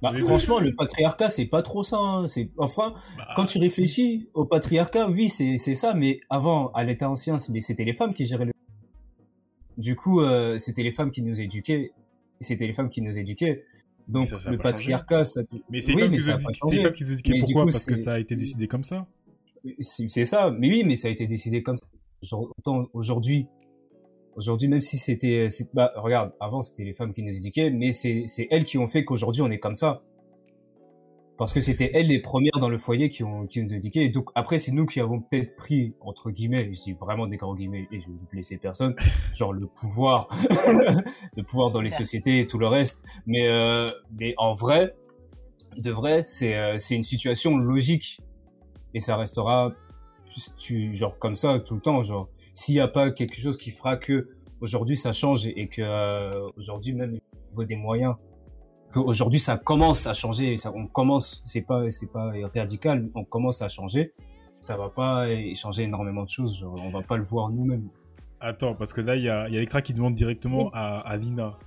Bah, franchement, le patriarcat, c'est pas trop ça. hein. C'est enfin, Bah, quand tu réfléchis au patriarcat, oui, c'est ça. Mais avant, à l'état ancien, c'était les femmes qui géraient le. Du coup, euh, c'était les femmes qui nous éduquaient. C'était les femmes qui nous éduquaient. Donc ça, ça a le patriarcat, ça. Mais c'est oui, les femmes qui se éduquaient. Pourquoi? coup, Parce que ça a été décidé comme ça? C'est ça. Mais oui, mais ça a été décidé comme ça. Autant aujourd'hui, aujourd'hui, même si c'était, c'est- bah, regarde, avant c'était les femmes qui nous éduquaient, mais c'est c'est elles qui ont fait qu'aujourd'hui on est comme ça. Parce que c'était elles les premières dans le foyer qui ont qui nous éduquaient. Et donc après, c'est nous qui avons peut-être pris entre guillemets, je dis vraiment des grands guillemets, et je vais blesser personne, genre le pouvoir, le pouvoir dans les sociétés et tout le reste. Mais euh, mais en vrai, de vrai, c'est euh, c'est une situation logique et ça restera tu, genre, comme ça, tout le temps, genre, s'il y a pas quelque chose qui fera que aujourd'hui ça change et, que euh, aujourd'hui même au niveau des moyens, qu'aujourd'hui ça commence à changer, ça, on commence, c'est pas, c'est pas radical, on commence à changer, ça va pas changer énormément de choses, genre, on va pas le voir nous-mêmes. Attends, parce que là, il y a, il y a Ekra qui demande directement Oui. à, à Lina.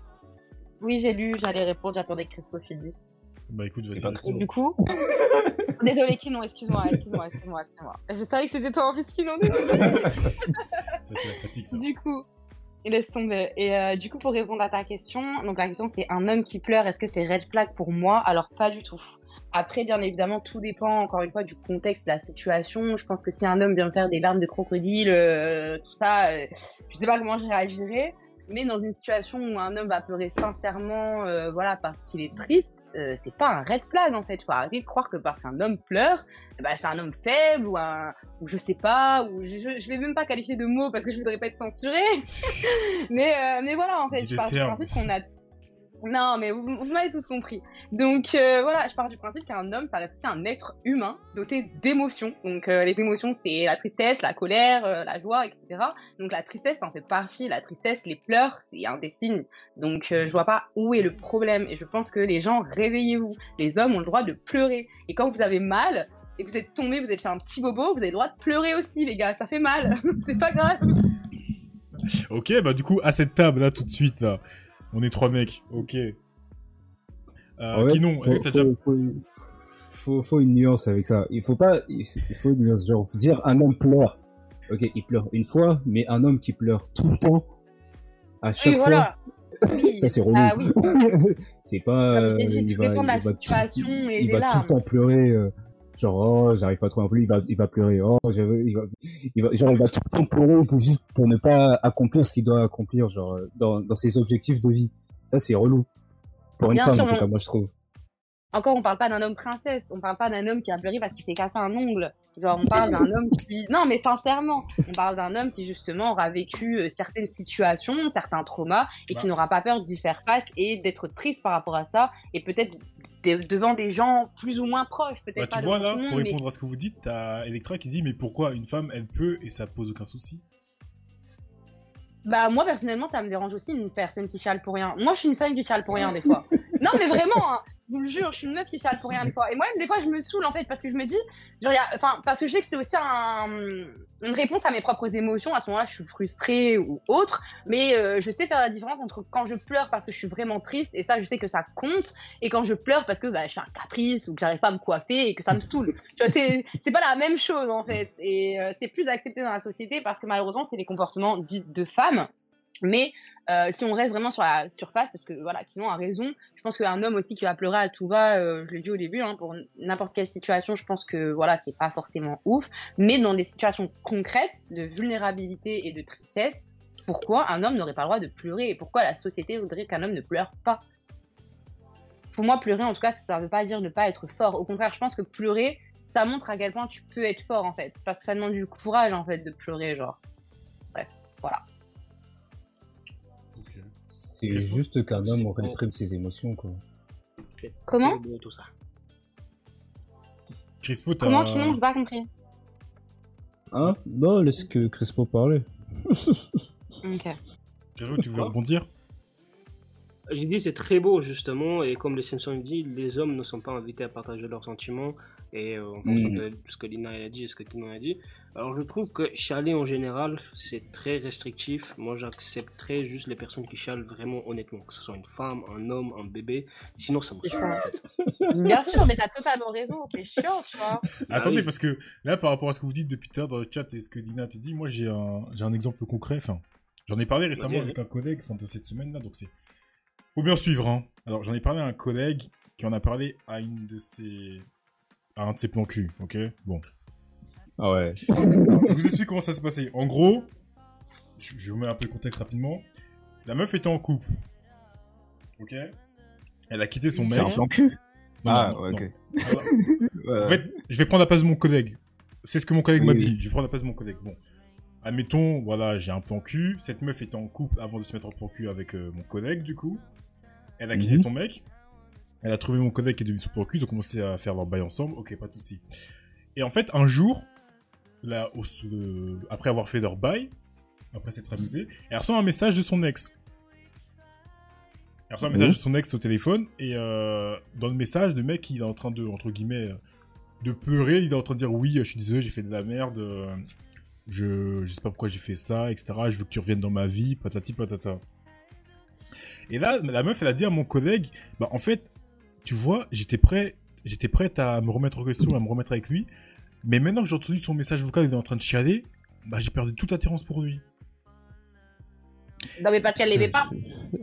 Oui, j'ai lu, j'allais répondre, j'attendais que Crespo finisse. Bah écoute, vas-y. Et du coup, désolé, Kinon, excuse-moi, excuse-moi, excuse-moi, excuse-moi. Je savais que c'était toi en plus, Kinon, désolé. Ça, c'est la fatigue, ça. Du coup, laisse tomber. Et euh, du coup, pour répondre à ta question, donc la question c'est un homme qui pleure, est-ce que c'est red flag pour moi? Alors pas du tout. Après, bien évidemment, tout dépend encore une fois du contexte, de la situation. Je pense que si un homme vient me faire des larmes de crocodile, euh, tout ça, euh, je sais pas comment je réagirais. Mais dans une situation où un homme va pleurer sincèrement, euh, voilà, parce qu'il est triste, euh, c'est pas un red flag en fait. Faut arrêter de croire que parce qu'un homme pleure, ben, c'est un homme faible ou un, ou je sais pas, ou je, je, je vais même pas qualifier de mots parce que je voudrais pas être censurée. mais, euh, mais voilà, en fait, je le pars du terme. principe qu'on a. Non, mais vous, m'avez tous compris. Donc euh, voilà, je pars du principe qu'un homme, ça reste aussi un être humain doté d'émotions. Donc euh, les émotions, c'est la tristesse, la colère, euh, la joie, etc. Donc la tristesse, en fait partie. La tristesse, les pleurs, c'est un des signes. Donc je vois pas où est le problème. Et je pense que les gens, réveillez-vous. Les hommes ont le droit de pleurer. Et quand vous avez mal, et que vous êtes tombé, vous êtes fait un petit bobo, vous avez le droit de pleurer aussi, les gars. Ça fait mal. c'est pas grave. Ok, bah du coup, à cette table, là, tout de suite, là, on est trois mecs. Ok. Euh, Ouais, Kinon, faut, est-ce que t'as déjà... faut, faut, faut, faut une nuance avec ça. Il faut pas, il faut, faut une nuance. Genre, faut dire un homme pleure. Ok, il pleure une fois, mais un homme qui pleure tout le temps, à chaque Oui, fois, voilà. Oui. ça c'est relou. Ah oui. c'est pas. Comme euh, il tout va, dépend de la il va tout- il va le temps pleurer. euh, genre, oh, j'arrive pas trop à plus, il va, il va pleurer. Oh, j'avais- il va, il va, genre, il va tout le temps pleurer pour, juste pour ne pas accomplir ce qu'il doit accomplir, genre, dans, dans ses objectifs de vie. Ça, c'est relou. Pour une Bien femme, en tout cas, moi, je trouve. Encore, on parle pas d'un homme princesse, on parle pas d'un homme qui a pleuré parce qu'il s'est cassé un ongle. Genre, on parle d'un homme qui. Non, mais sincèrement, on parle d'un homme qui, justement, aura vécu euh, certaines situations, certains traumas, et qui n'aura pas peur d'y faire face et d'être triste par rapport à ça, et peut-être de- devant des gens plus ou moins proches, peut-être Bah, pas tu vois, là, pour mais- répondre à ce que vous dites, t'as Electra qui dit, mais pourquoi une femme, elle peut et ça pose aucun souci? Bah moi personnellement ça me dérange aussi une personne qui chiale pour rien. Moi je suis une femme qui chiale pour rien des fois. non mais vraiment, hein, je vous le jure, je suis une meuf qui chiale pour rien des fois. Et moi des fois je me saoule en fait parce que je me dis, genre, y a- enfin parce que je sais que c'est aussi un, une réponse à mes propres émotions. À ce moment-là je suis frustrée ou autre, mais euh, je sais faire la différence entre quand je pleure parce que je suis vraiment triste et ça je sais que ça compte, et quand je pleure parce que bah, je fais un caprice ou que j'arrive pas à me coiffer et que ça me saoule. Tu vois, c'est c'est pas la même chose en fait et euh, c'est plus accepté dans la société parce que malheureusement c'est les comportements dits de femmes. Mais euh, si on reste vraiment sur la surface, parce que voilà, Kinon a raison, je pense qu'un homme aussi qui va pleurer à tout va, euh, je l'ai dit au début, hein, pour n'importe quelle situation, je pense que voilà, c'est pas forcément ouf. Mais dans des situations concrètes de vulnérabilité et de tristesse, pourquoi un homme n'aurait pas le droit de pleurer? Et pourquoi la société voudrait qu'un homme ne pleure pas? Pour moi, pleurer, en tout cas, ça ne veut pas dire ne pas être fort. Au contraire, je pense que pleurer, ça montre à quel point tu peux être fort en fait, parce que ça demande du courage en fait de pleurer, genre. Bref, voilà. C'est juste qu'un homme pas- réprime ses émotions, quoi. C'est Comment tout ça. Crispo, t'as... Comment Kinon, j'ai pas compris. Hein? Non, laisse que Crespo parler. Ok. Crispo, tu veux rebondir? J'ai dit c'est très beau justement et comme les Simpsons dit, les hommes ne sont pas invités à partager leurs sentiments et euh, en fonction Mhm. de ce que Lina a dit et ce que Kino a dit. Alors je trouve que chialer en général c'est très restrictif. Moi j'accepterais juste les personnes qui chialent vraiment honnêtement, que ce soit une femme, un homme, un bébé. Sinon ça me saoule ça. en fait. Bien sûr, mais t'as totalement raison, c'est chiant, tu vois. Attendez, oui. parce que là, par rapport à ce que vous dites depuis tout à l'heure dans le chat et ce que Dina te dit, moi j'ai un, j'ai un exemple concret. Enfin, j'en ai parlé récemment avec un collègue enfin, de cette semaine-là, donc c'est. Faut bien suivre, hein. Alors, j'en ai parlé à un collègue qui en a parlé à une de ses. à un de ses plans cul, ok? Bon. Ah ouais. Alors, je vous explique comment ça s'est passé. En gros, je, je vous mets un peu le contexte rapidement. La meuf était en couple. Ok Elle a quitté son C'est mec. un plan cul Non, Ah, non, ouais, non. ok. Alors, En fait, je vais prendre la place de mon collègue. C'est ce que mon collègue Oui, m'a oui. dit. Je vais prendre la place de mon collègue. Bon. Admettons, voilà, j'ai un plan cul. Cette meuf était en couple avant de se mettre en plan cul avec euh, mon collègue, du coup. Elle a quitté Mhm. son mec. Elle a trouvé mon collègue qui est devenu son plan cul. Ils ont commencé à faire leur bail ensemble. Ok, pas de souci. Et en fait, un jour, au- euh, après avoir fait leur bail, après s'être amusé, elle reçoit un message de son ex. Elle reçoit un message de son ex au téléphone, et euh, dans le message, le mec, il est en train de, entre guillemets, de pleurer, il est en train de dire oui, je suis désolé, j'ai fait de la merde, je, je sais pas pourquoi j'ai fait ça, etc. Je veux que tu reviennes dans ma vie, patati patata. Et là, la meuf, elle a dit à mon collègue, bah en fait, tu vois, j'étais prêt, j'étais prête à me remettre en question, à me remettre avec lui, mais maintenant que j'ai entendu son message vocal, il est en train de chialer, bah j'ai perdu toute attirance pour lui. Non, mais parce qu'elle l'aimait pas.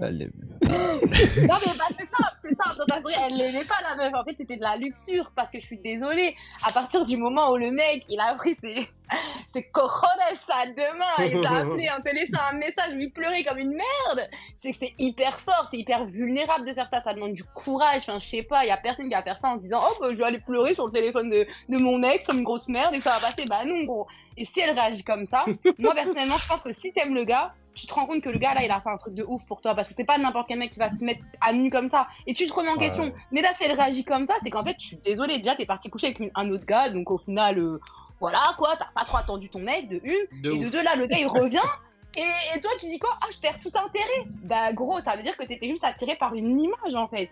Elle est- Non, mais bah, c'est ça, c'est ça. Dans elle l'aimait pas, la meuf. En fait, c'était de la luxure. Parce que je suis désolée. À partir du moment où le mec, il a pris ses, ses cojones à deux mains, il t'a appelé en te laissant un message, lui pleurer comme une merde, c'est que c'est hyper fort, c'est hyper vulnérable de faire ça. Ça demande du courage. Enfin, je sais pas, il y a personne qui va faire ça en se disant, oh, bah, je vais aller pleurer sur le téléphone de, de mon ex comme une grosse merde et que ça va passer. Bah, non, gros. Et si elle réagit comme ça, moi, personnellement, je pense que si t'aimes le gars, tu te rends compte que le gars là il a fait un truc de ouf pour toi. Parce que c'est pas n'importe quel mec qui va se mettre à nu comme ça. Et tu te remets en Ouais. question. Mais là si elle réagit comme ça c'est qu'en fait je suis désolée. Déjà t'es parti coucher avec une- un autre gars. Donc au final euh, voilà quoi. T'as pas trop attendu ton mec de une. De et de deux là le gars il revient. Et, et toi tu dis quoi? Ah je perds tout intérêt. Bah gros ça veut dire que t'étais juste attiré par une image en fait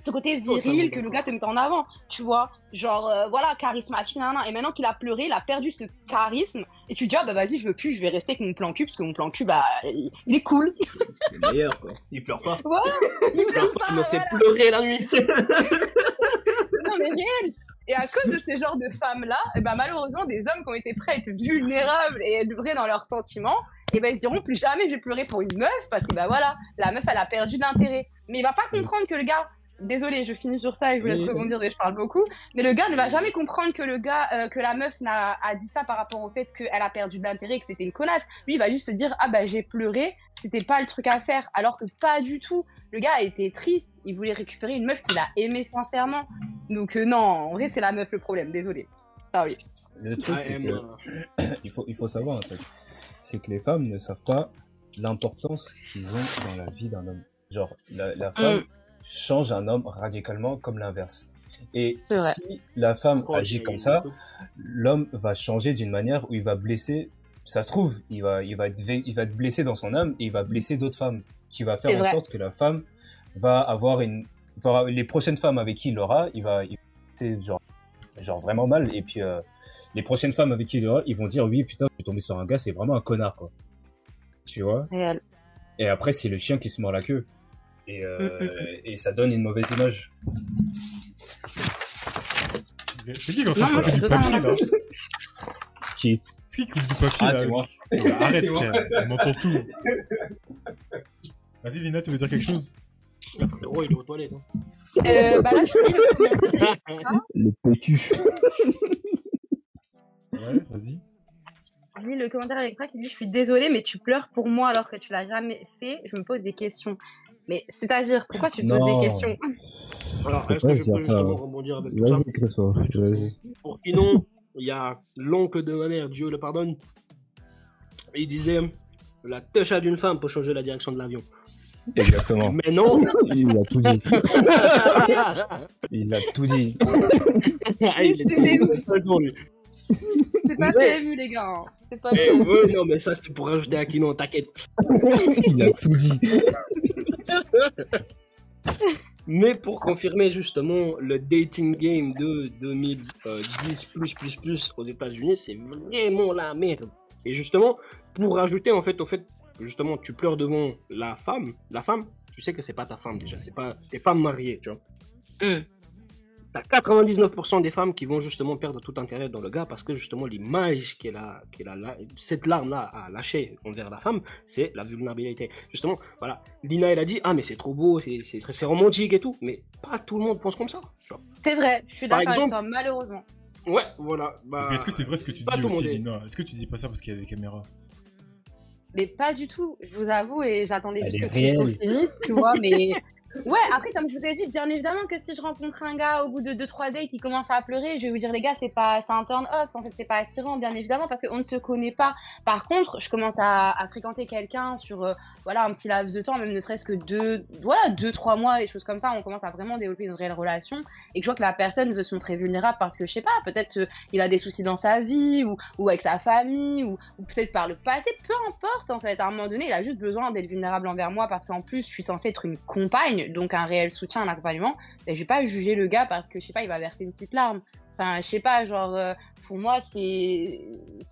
ce côté viril que le gars te met en avant tu vois genre euh, voilà charismatique nan, nan. et maintenant qu'il a pleuré il a perdu ce charisme et tu te dis ah bah vas-y je veux plus je vais rester avec mon plan cul parce que mon plan cul bah il, il est cool Le meilleur, quoi. Il pleure pas. voilà il pleure pas Il me fait pleurer la nuit. non mais réel et à cause de ces genres de femmes là et ben malheureusement des hommes qui ont été prêts à être vulnérables et être vrais dans leurs sentiments et ben ils se diront plus jamais je vais pleurer pour une meuf parce que bah voilà la meuf elle a perdu de l'intérêt mais il va pas comprendre que le gars Désolée, je finis sur ça et je vous laisse Oui. rebondir et je parle beaucoup. Mais le gars ne va jamais comprendre que le gars, euh, que la meuf n'a a dit ça par rapport au fait qu'elle a perdu de l'intérêt et que c'était une connasse. Lui, il va juste se dire ah bah j'ai pleuré, c'était pas le truc à faire, alors que pas du tout. Le gars a été triste, il voulait récupérer une meuf qu'il a aimée sincèrement. Donc euh, non, en vrai c'est la meuf le problème. Désolée. Ah oui. Le truc, Ouais, c'est que il faut, il faut savoir un truc. C'est que les femmes ne savent pas l'importance qu'ils ont dans la vie d'un homme. Genre, la, la femme Mm. Change un homme radicalement comme l'inverse. Et si la femme Oh, agit comme ça, l'homme va changer d'une manière où il va blesser. Ça se trouve, il va, il va, être, vé- il va être blessé dans son âme et il va blesser d'autres femmes. Qui va faire en vrai. sorte que la femme va avoir une. va- les prochaines femmes avec qui il aura, il va. il- c'est genre, genre vraiment mal. Et puis, euh, les prochaines femmes avec qui il aura, ils vont dire Oui, putain, je suis tombé sur un gars, c'est vraiment un connard, quoi. Tu vois? Et après, c'est le chien qui se mord la queue. Et, euh, Mm, et ça donne une mauvaise image. C'est qui qui est en train de couper du papier là Qui? C'est qui qui coupe du papier Ah, là moi. Arrête frère, on entend tout. Vas-y Lina, tu veux dire quelque chose? Frérot, il est aux toilettes. hein. Euh, bah là je finis le commentaire. Le PQ. Ouais, vas-y. Je lis le commentaire avec Franck qui dit Je suis désolée, mais tu pleures pour moi alors que tu l'as jamais fait. Je me pose des questions. Mais c'est-à-dire, pourquoi tu te poses des questions Alors, est-ce que je dire peux ça. justement rebondir avec tout ça Vas-y. Pour Kinon, il y a l'oncle de ma mère, Dieu le pardonne. Il disait La touche d'une femme peut changer la direction de l'avion. Exactement. Mais non Il a tout dit. Il a tout dit. Lui. C'est pas Ouais. prévu, les gars. hein. C'est pas Eh, prévu. ouais, non, mais ça c'était pour rajouter à Kinon, t'inquiète. Il a tout dit. Mais pour confirmer justement le dating game de 2010 plus plus plus aux États-Unis, c'est vraiment la merde. Et justement, pour rajouter en fait au fait justement tu pleures devant la femme, la femme, tu sais que c'est pas ta femme déjà, c'est pas t'es pas mariée, tu vois. Mm. T'as 99% des femmes qui vont justement perdre tout intérêt dans le gars parce que justement l'image qu'elle a, qu'elle a cette larme-là a lâché envers la femme, c'est la vulnérabilité. Justement, voilà, Lina elle a dit ah mais c'est trop beau, c'est romantique et tout, mais pas tout le monde pense comme ça. tu vois. C'est vrai, je suis d'accord avec exemple- toi, malheureusement. Ouais, voilà. Bah, Mais Est-ce que c'est vrai ce que tu dis aussi Lina? Est-ce que tu dis pas ça parce qu'il y a des caméras? Mais pas du tout, je vous avoue, et j'attendais juste que Christo réelle. finisse, tu vois, mais Ouais, après, comme je vous ai dit, bien évidemment que si je rencontre un gars au bout de 2-3 dates, il commence à pleurer, je vais vous dire, les gars, c'est pas, c'est un turn off, en fait, c'est pas attirant, bien évidemment, parce qu'on ne se connaît pas. Par contre, je commence à, fréquenter quelqu'un sur, euh, voilà, un petit laps de temps, même ne serait-ce que deux, voilà, 2-3 mois, des choses comme ça, on commence à vraiment développer une réelle relation, et que je vois que la personne veut se montrer vulnérable parce que, je sais pas, peut-être euh, il a des soucis dans sa vie, ou, ou avec sa famille, ou, ou peut-être par le passé, peu importe, en fait. À un moment donné, il a juste besoin d'être vulnérable envers moi parce qu'en plus, je suis censée être une compagne, donc un réel soutien, un accompagnement. Et je vais pas juger le gars parce que, je sais pas, il va verser une petite larme. Enfin, je sais pas, genre, euh, pour moi, c'est.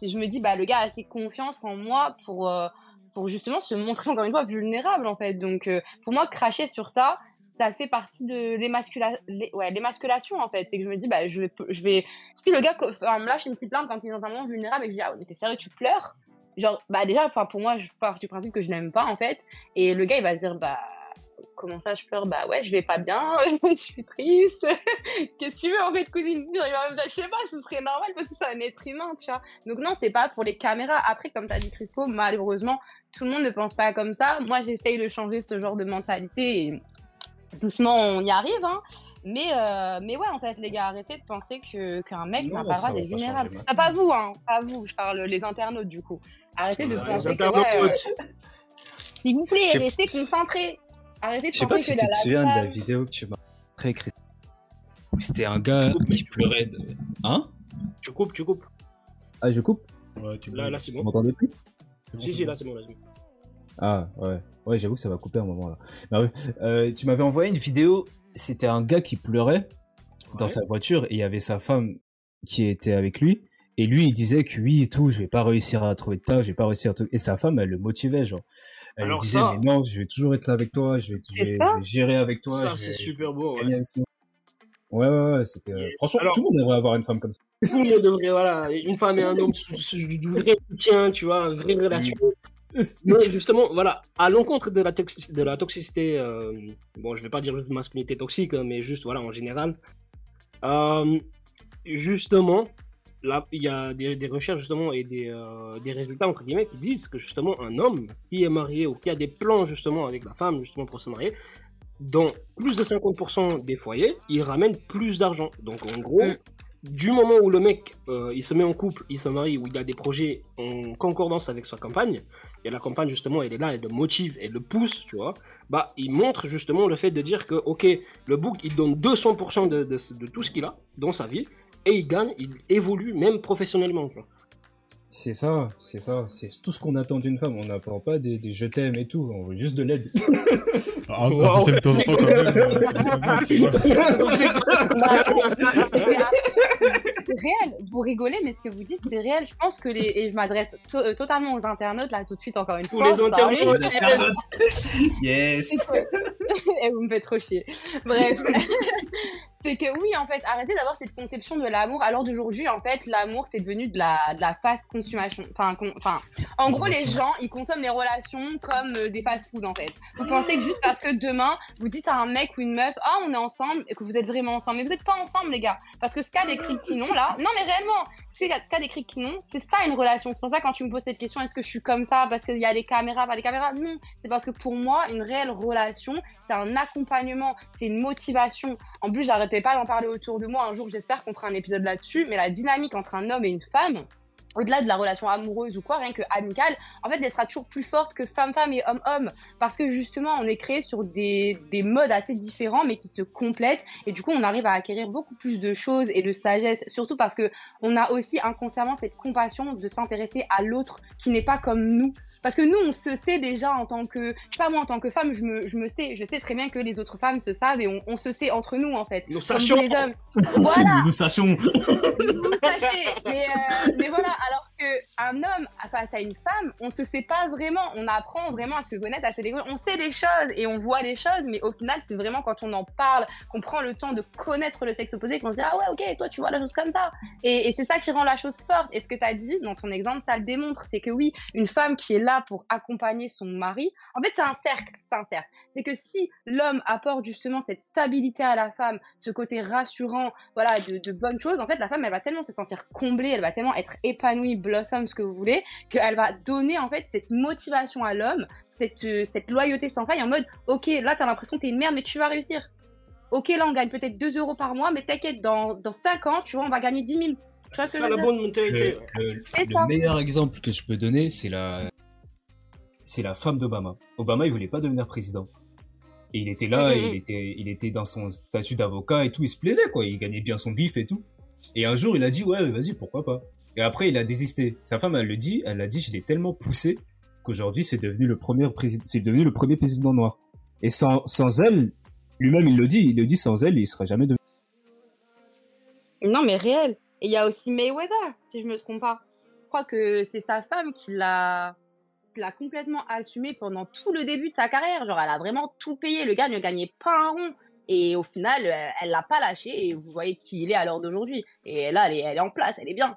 Je me dis, bah, le gars a assez confiance en moi pour, euh, pour justement se montrer, encore une fois, vulnérable, en fait. Donc, euh, pour moi, cracher sur ça, ça fait partie de l'émascula- l'é- ouais, l'émasculation, en fait. C'est que je me dis, bah, je vais, je vais. Si le gars enfin, me lâche une petite larme quand il est dans un moment vulnérable et je dis, ah, t'es sérieux, tu pleures? Genre, bah, déjà, pour moi, je pars du principe que je n'aime pas, en fait. Et le gars, il va se dire, bah, comment ça, je pleure Bah ouais, je vais pas bien, je suis triste. Qu'est-ce que tu veux, en fait, cousine? Je sais pas, ce serait normal parce que c'est un être humain, tu vois. Donc non, c'est pas pour les caméras. Après, comme t'as dit, Crispo, malheureusement, tout le monde ne pense pas comme ça. Moi, j'essaye de changer ce genre de mentalité et doucement, on y arrive, hein. Mais, euh, mais ouais, en fait, les gars, arrêtez de penser que qu'un mec n'a pas le droit d'être pas vulnérable. Ah, pas vous, hein, pas vous, je parle les internautes du coup. Arrêtez de penser que, internautes, ouais, euh, s'il vous plaît, restez concentrés. Arrêtez de Je sais pas si tu te souviens de la vidéo que tu m'as montrée, Christophe. Où C'était un gars qui pleurait. De... Hein Tu coupes, tu coupes. Ah, je coupe Ouais, tu Là, là, c'est Vous bon. m'entendez plus bon, Si, si, bon. là, c'est bon, là, c'est bon. Ah, ouais. Ouais, j'avoue que ça va couper un moment là. Bah ouais. Euh, tu m'avais envoyé une vidéo, c'était un gars qui pleurait dans sa voiture et il y avait sa femme qui était avec lui. Et lui, il disait que oui et tout, je vais pas réussir à trouver de taf, je vais pas réussir à trouver. Et sa femme, elle le motivait, genre. Elle Alors disait, ça- mais non, je vais toujours être là avec toi, je vais, je C'est vais, ça je vais gérer avec toi. Ça, c'est super beau. ouais. Ouais, ouais, ouais, c'était. Franchement, Alors- tout le monde devrait avoir une femme comme ça. Tout le monde devrait, voilà, une femme et un homme du vrai soutien, tu vois, une vraie relation. Mais justement, voilà, à l'encontre de la, toxi- de la toxicité, euh, bon, je vais pas dire juste masculinité toxique, hein, mais juste, voilà, en général. Euh, justement, là, il y a des, des recherches, justement, et des, euh, des résultats, entre guillemets, qui disent que, justement, un homme qui est marié ou qui a des plans, justement, avec la femme, justement, pour se marier, dans plus de 50% des foyers, il ramène plus d'argent. Donc, en gros, Mm. du moment où le mec, euh, il se met en couple, il se marie, où il a des projets en concordance avec sa compagne, et la compagne, justement, elle est là, elle le motive, elle le pousse, tu vois, bah, il montre justement le fait de dire que, ok, le bouc, il donne 200% de, de, de tout ce qu'il a dans sa vie, et il gagne, il évolue même professionnellement. C'est ça, c'est ça. C'est tout ce qu'on attend d'une femme. On n'attend pas des, des je t'aime et tout. On veut juste de l'aide. Ah, thème de temps en temps, quand même. c'est. Bah, réel, vous rigolez, mais ce que vous dites, c'est réel. Je pense que les. Et je m'adresse to- euh, totalement aux internautes, là, tout de suite, encore une Tous fois. les ça internautes, arrive. Yes. Et vous me faites trop chier. Bref. C'est que oui, en fait, arrêtez d'avoir cette conception de l'amour. Alors d'aujourd'hui, en fait, l'amour, c'est devenu de la, de la fast consommation. Enfin, con- enfin, en gros, les gens, ils consomment les relations comme euh, des fast-food, en fait. Vous pensez que juste parce que demain, vous dites à un mec ou une meuf, ah, on est ensemble, et que vous êtes vraiment ensemble. Mais vous n'êtes pas ensemble, les gars. Parce que ce qu'a décrit Kinon, là, non, mais réellement, ce qu'a qu'a décrit Kinon, c'est ça une relation. C'est pour ça, quand tu me poses cette question, est-ce que je suis comme ça parce qu'il y a les caméras, pas les caméras? Non, c'est parce que pour moi, une réelle relation, c'est un accompagnement, c'est une motivation. En plus, j'arrêtais pas d'en parler autour de moi. Un jour, j'espère qu'on fera un épisode là-dessus. Mais la dynamique entre un homme et une femme, au-delà de la relation amoureuse ou quoi, rien que amicale, en fait, elle sera toujours plus forte que femme-femme et homme-homme. Parce que justement, on est créé sur des, des modes assez différents, mais qui se complètent. Et du coup, on arrive à acquérir beaucoup plus de choses et de sagesse. Surtout parce que on a aussi inconsciemment cette compassion de s'intéresser à l'autre qui n'est pas comme nous. Parce que nous, on se sait déjà en tant que, je sais pas moi, en tant que femme, je me, je me sais, je sais très bien que les autres femmes se savent et on, on se sait entre nous en fait. Nous Comme sachions. les hommes. Voilà, Nous sachons. vous sachez. Mais, euh, mais voilà, alors qu'un homme face à une femme, on se sait pas vraiment. On apprend vraiment à se connaître, à se découvrir. On sait des choses et on voit des choses, mais au final, c'est vraiment quand on en parle, qu'on prend le temps de connaître le sexe opposé, qu'on se dit ah ouais ok, toi tu vois la chose comme ça. Et, c'est ça qui rend la chose forte. Et ce que tu as dit dans ton exemple, ça le démontre. C'est que oui, une femme qui est là pour accompagner son mari, en fait c'est un cercle, c'est un cercle. C'est que si l'homme apporte justement cette stabilité à la femme, ce côté rassurant, voilà, de, de bonnes choses, en fait la femme elle va tellement se sentir comblée, elle va tellement être épanouie, blossom, ce que vous voulez, qu'elle va donner en fait cette motivation à l'homme, cette, euh, cette loyauté sans faille en mode ok, là t'as l'impression que t'es une merde, mais tu vas réussir. Ok, là on gagne peut-être 2 euros par mois, mais t'inquiète, dans, dans 5 ans, tu vois, on va gagner 10 000. Tu vois ce C'est ça la bonne mentalité. Le, meilleur exemple que je peux donner, c'est la, c'est la femme d'Obama. Obama, il voulait pas devenir président. Et il était là, Mhm. il était, il était dans son statut d'avocat et tout, il se plaisait, quoi. Il gagnait bien son bif et tout. Et un jour, il a dit, ouais, vas-y, pourquoi pas. Et après, il a désisté. Sa femme, elle le dit, elle a dit, je l'ai tellement poussé qu'aujourd'hui, c'est devenu le premier président, devenu le premier président noir. Et sans, sans elle, lui-même, il le dit, il le dit, sans elle, il serait jamais devenu. Non, mais réel. Et il y a aussi Mayweather, si je me trompe pas. Je crois que c'est sa femme qui l'a qui l'a complètement assumé pendant tout le début de sa carrière. Genre, elle a vraiment tout payé. Le gars ne gagnait pas un rond. Et au final, euh, elle l'a pas lâché. Et vous voyez qui il est à l'heure d'aujourd'hui. Et là, elle est, elle est en place, elle est bien.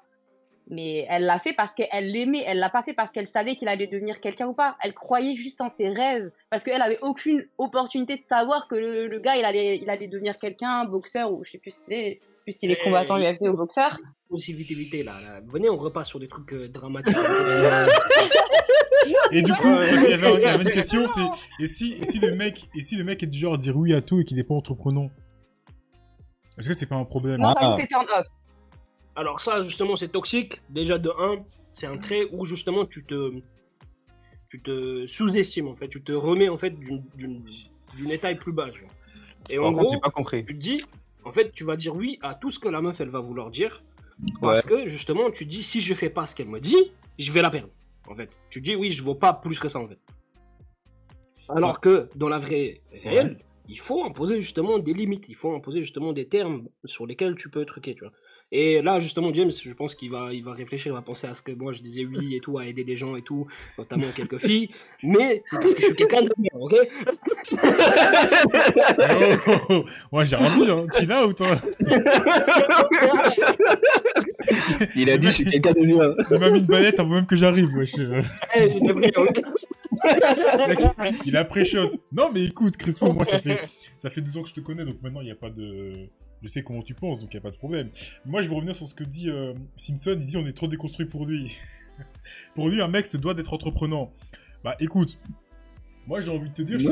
Mais elle l'a fait parce qu'elle l'aimait. Elle l'a pas fait parce qu'elle savait qu'il allait devenir quelqu'un ou pas. Elle croyait juste en ses rêves. Parce qu'elle avait aucune opportunité de savoir que le, le gars, il allait, il allait devenir quelqu'un, boxeur ou je sais plus ce qu'il est. Je sais plus s'il est Eh, combattant UFC ou boxeur. Positivité là, là. Venez, on repasse sur des trucs euh, dramatiques. Et du coup, il y avait une question, c'est et si, et si le mec, et si le mec est du genre à dire oui à tout et qu'il n'est pas entreprenant, est-ce que c'est pas un problème? Non, Ah. ça c'est turn off. Alors ça, justement, c'est toxique. Déjà, de 1, c'est un trait où, justement, tu te, tu te sous-estimes, en fait. Tu te remets, en fait, d'une, étape plus bas. tu vois. Et en contre, gros, pas compris. tu te dis, en fait, tu vas dire oui à tout ce que la meuf, elle va vouloir dire. Parce que, justement, tu dis, si je fais pas ce qu'elle me dit, je vais la perdre, en fait. Tu dis, oui, je vaux pas plus que ça, en fait. Alors que, dans la vraie réelle, il faut imposer, justement, des limites. Il faut imposer, justement, des termes sur lesquels tu peux truquer, tu vois. Et là, justement, James, je pense qu'il va, il va réfléchir, il va penser à ce que moi je disais oui et tout, à aider des gens et tout, notamment quelques filles. Mais c'est parce que je suis quelqu'un de bien, ok? Oh, oh, oh. Moi j'ai rien dit, hein. Tina ou toi Il a dit, je suis quelqu'un de bien. Il m'a mis une banette avant même que j'arrive, wesh. Eh, mec, il a pré-shot. Non mais écoute, Crispin, moi ça fait, ça fait deux ans que je te connais, donc maintenant il n'y a pas de... Je sais comment tu penses, donc il n'y a pas de problème. Moi je veux revenir sur ce que dit euh, Simpson, il dit on est trop déconstruit pour lui. pour lui, un mec se doit d'être entreprenant. Bah écoute, moi j'ai envie de te dire, je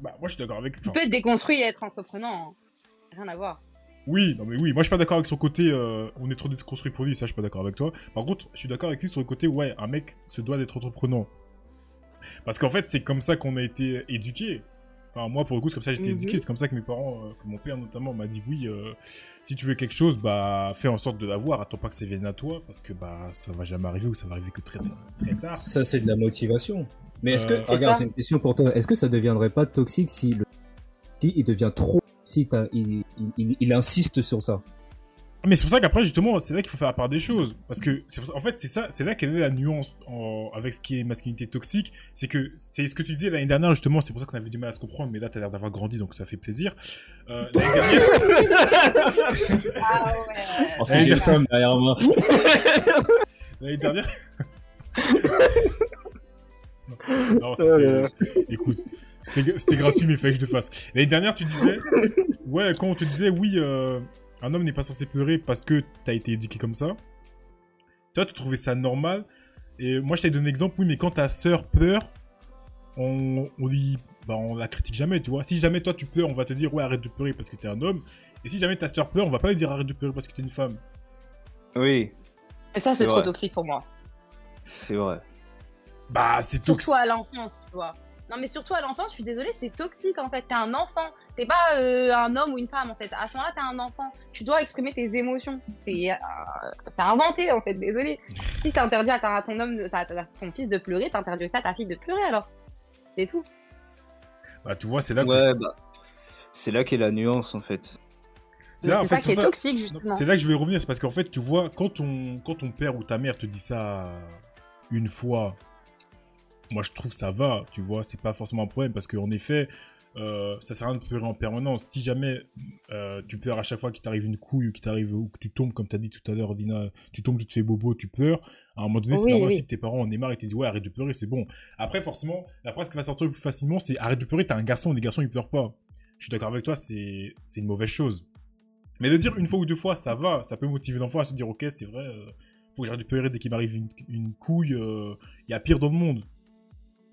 bah, moi je suis d'accord avec... Tu enfin, peux être déconstruit et être entreprenant. hein. Rien à voir. Oui, non mais oui, moi je suis pas d'accord avec son côté, euh, on est trop déconstruit pour lui, ça je suis pas d'accord avec toi. Par contre, je suis d'accord avec lui sur le côté, ouais, un mec se doit d'être entreprenant. Parce qu'en fait, c'est comme ça qu'on a été éduqué. Enfin, moi pour le coup, c'est comme ça que j'ai été Mhm. éduqué, c'est comme ça que mes parents, euh, que mon père notamment m'a dit, oui, euh, si tu veux quelque chose, bah fais en sorte de l'avoir, attends pas que ça vienne à toi, parce que bah ça va jamais arriver ou ça va arriver que très, très tard. Ça, c'est de la motivation. Mais est-ce que, Euh, regarde, ça. c'est une question pour toi. Est-ce que ça deviendrait pas toxique si le, si il devient trop, si il, il- il insiste sur ça? Mais c'est pour ça qu'après, justement, c'est là qu'il faut faire la part des choses. Parce que, c'est pour ça- en fait, c'est ça, c'est là quelle est la nuance en- avec ce qui est masculinité toxique. C'est que, c'est ce que tu disais l'année dernière, justement, c'est pour ça qu'on avait du mal à se comprendre, mais là, t'as l'air d'avoir grandi, donc ça fait plaisir. Euh, l'année dernière, Ah ouais. Parce que j'ai une femme derrière moi. l'année dernière. non, non, écoute, c'était c'était gratuit, mais il fallait que je le fasse. L'année dernière, tu disais, ouais, quand on te disait, oui, euh, un homme n'est pas censé pleurer parce que t'as été éduqué comme ça. Toi, tu trouvais ça normal. Et moi, je t'ai donné l'exemple, oui, mais quand ta sœur pleure, on, on dit, bah, on la critique jamais, tu vois. Si jamais toi tu pleures, on va te dire, ouais, arrête de pleurer parce que t'es un homme. Et si jamais ta sœur pleure, on va pas lui dire, arrête de pleurer parce que t'es une femme. Oui, Et ça, C'est trop toxique pour moi. c'est vrai. Bah, c'est toxique. Surtout à l'enfance, tu vois. Non, mais surtout à l'enfance, je suis désolée, c'est toxique en fait. T'es un enfant. T'es pas euh, un homme ou une femme en fait. À ce moment-là, t'es un enfant. Tu dois exprimer tes émotions. C'est euh, inventé en fait, désolé. Si t'interdis à, à ton homme, de- à, à ton fils de pleurer, t'interdis aussi à ta fille de pleurer alors. C'est tout. Bah, tu vois, c'est là que Ouais, bah. C'est là qu'est la nuance en fait. C'est là, en C'est fait, ça c'est qui est pour ça- toxique Non, justement. C'est là que je vais revenir, c'est parce qu'en fait, tu vois, quand ton, quand ton père ou ta mère te dit ça une fois, moi je trouve que ça va, tu vois, c'est pas forcément un problème parce qu'en effet, euh, ça sert à rien de pleurer en permanence. Si jamais euh, tu pleures à chaque fois qu'il t'arrive une couille ou qu'il t'arrive ou que tu tombes, comme tu as dit tout à l'heure, Dina, tu tombes, tu te fais bobo, tu pleures, à un moment donné, c'est normal oui. si tes parents en aient marre et te disent ouais, arrête de pleurer, c'est bon. Après, forcément, la phrase qui va sortir le plus facilement, c'est arrête de pleurer, t'es un garçon, les garçons ils pleurent pas. Je suis d'accord avec toi, c'est c'est une mauvaise chose. Mais de dire une fois ou deux fois, ça va, ça peut motiver l'enfant à se dire, ok, c'est vrai, euh, faut que j'arrête de pleurer dès qu'il m'arrive une, une couille. Il y a pire dans le monde.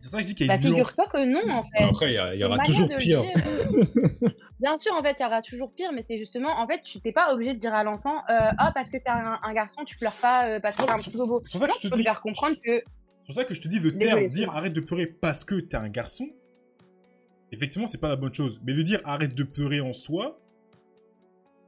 C'est ça que je dis qu'il y a Bah, figure-toi que non, en fait. Après, il y, aura toujours de le pire. dire. Bien sûr, en fait, il y aura toujours pire, mais c'est justement, en fait, tu t'es pas obligé de dire à l'enfant, euh, ah, parce que t'es un, un garçon, tu pleures pas euh, parce que t'es un petit bobo. c'est pour ça que Non, je te tu peux dis- faire comprendre que, C'est pour ça que je te dis le terme, dire arrête de pleurer parce que t'es un garçon. Effectivement, c'est pas la bonne chose. Mais le dire arrête de pleurer en soi,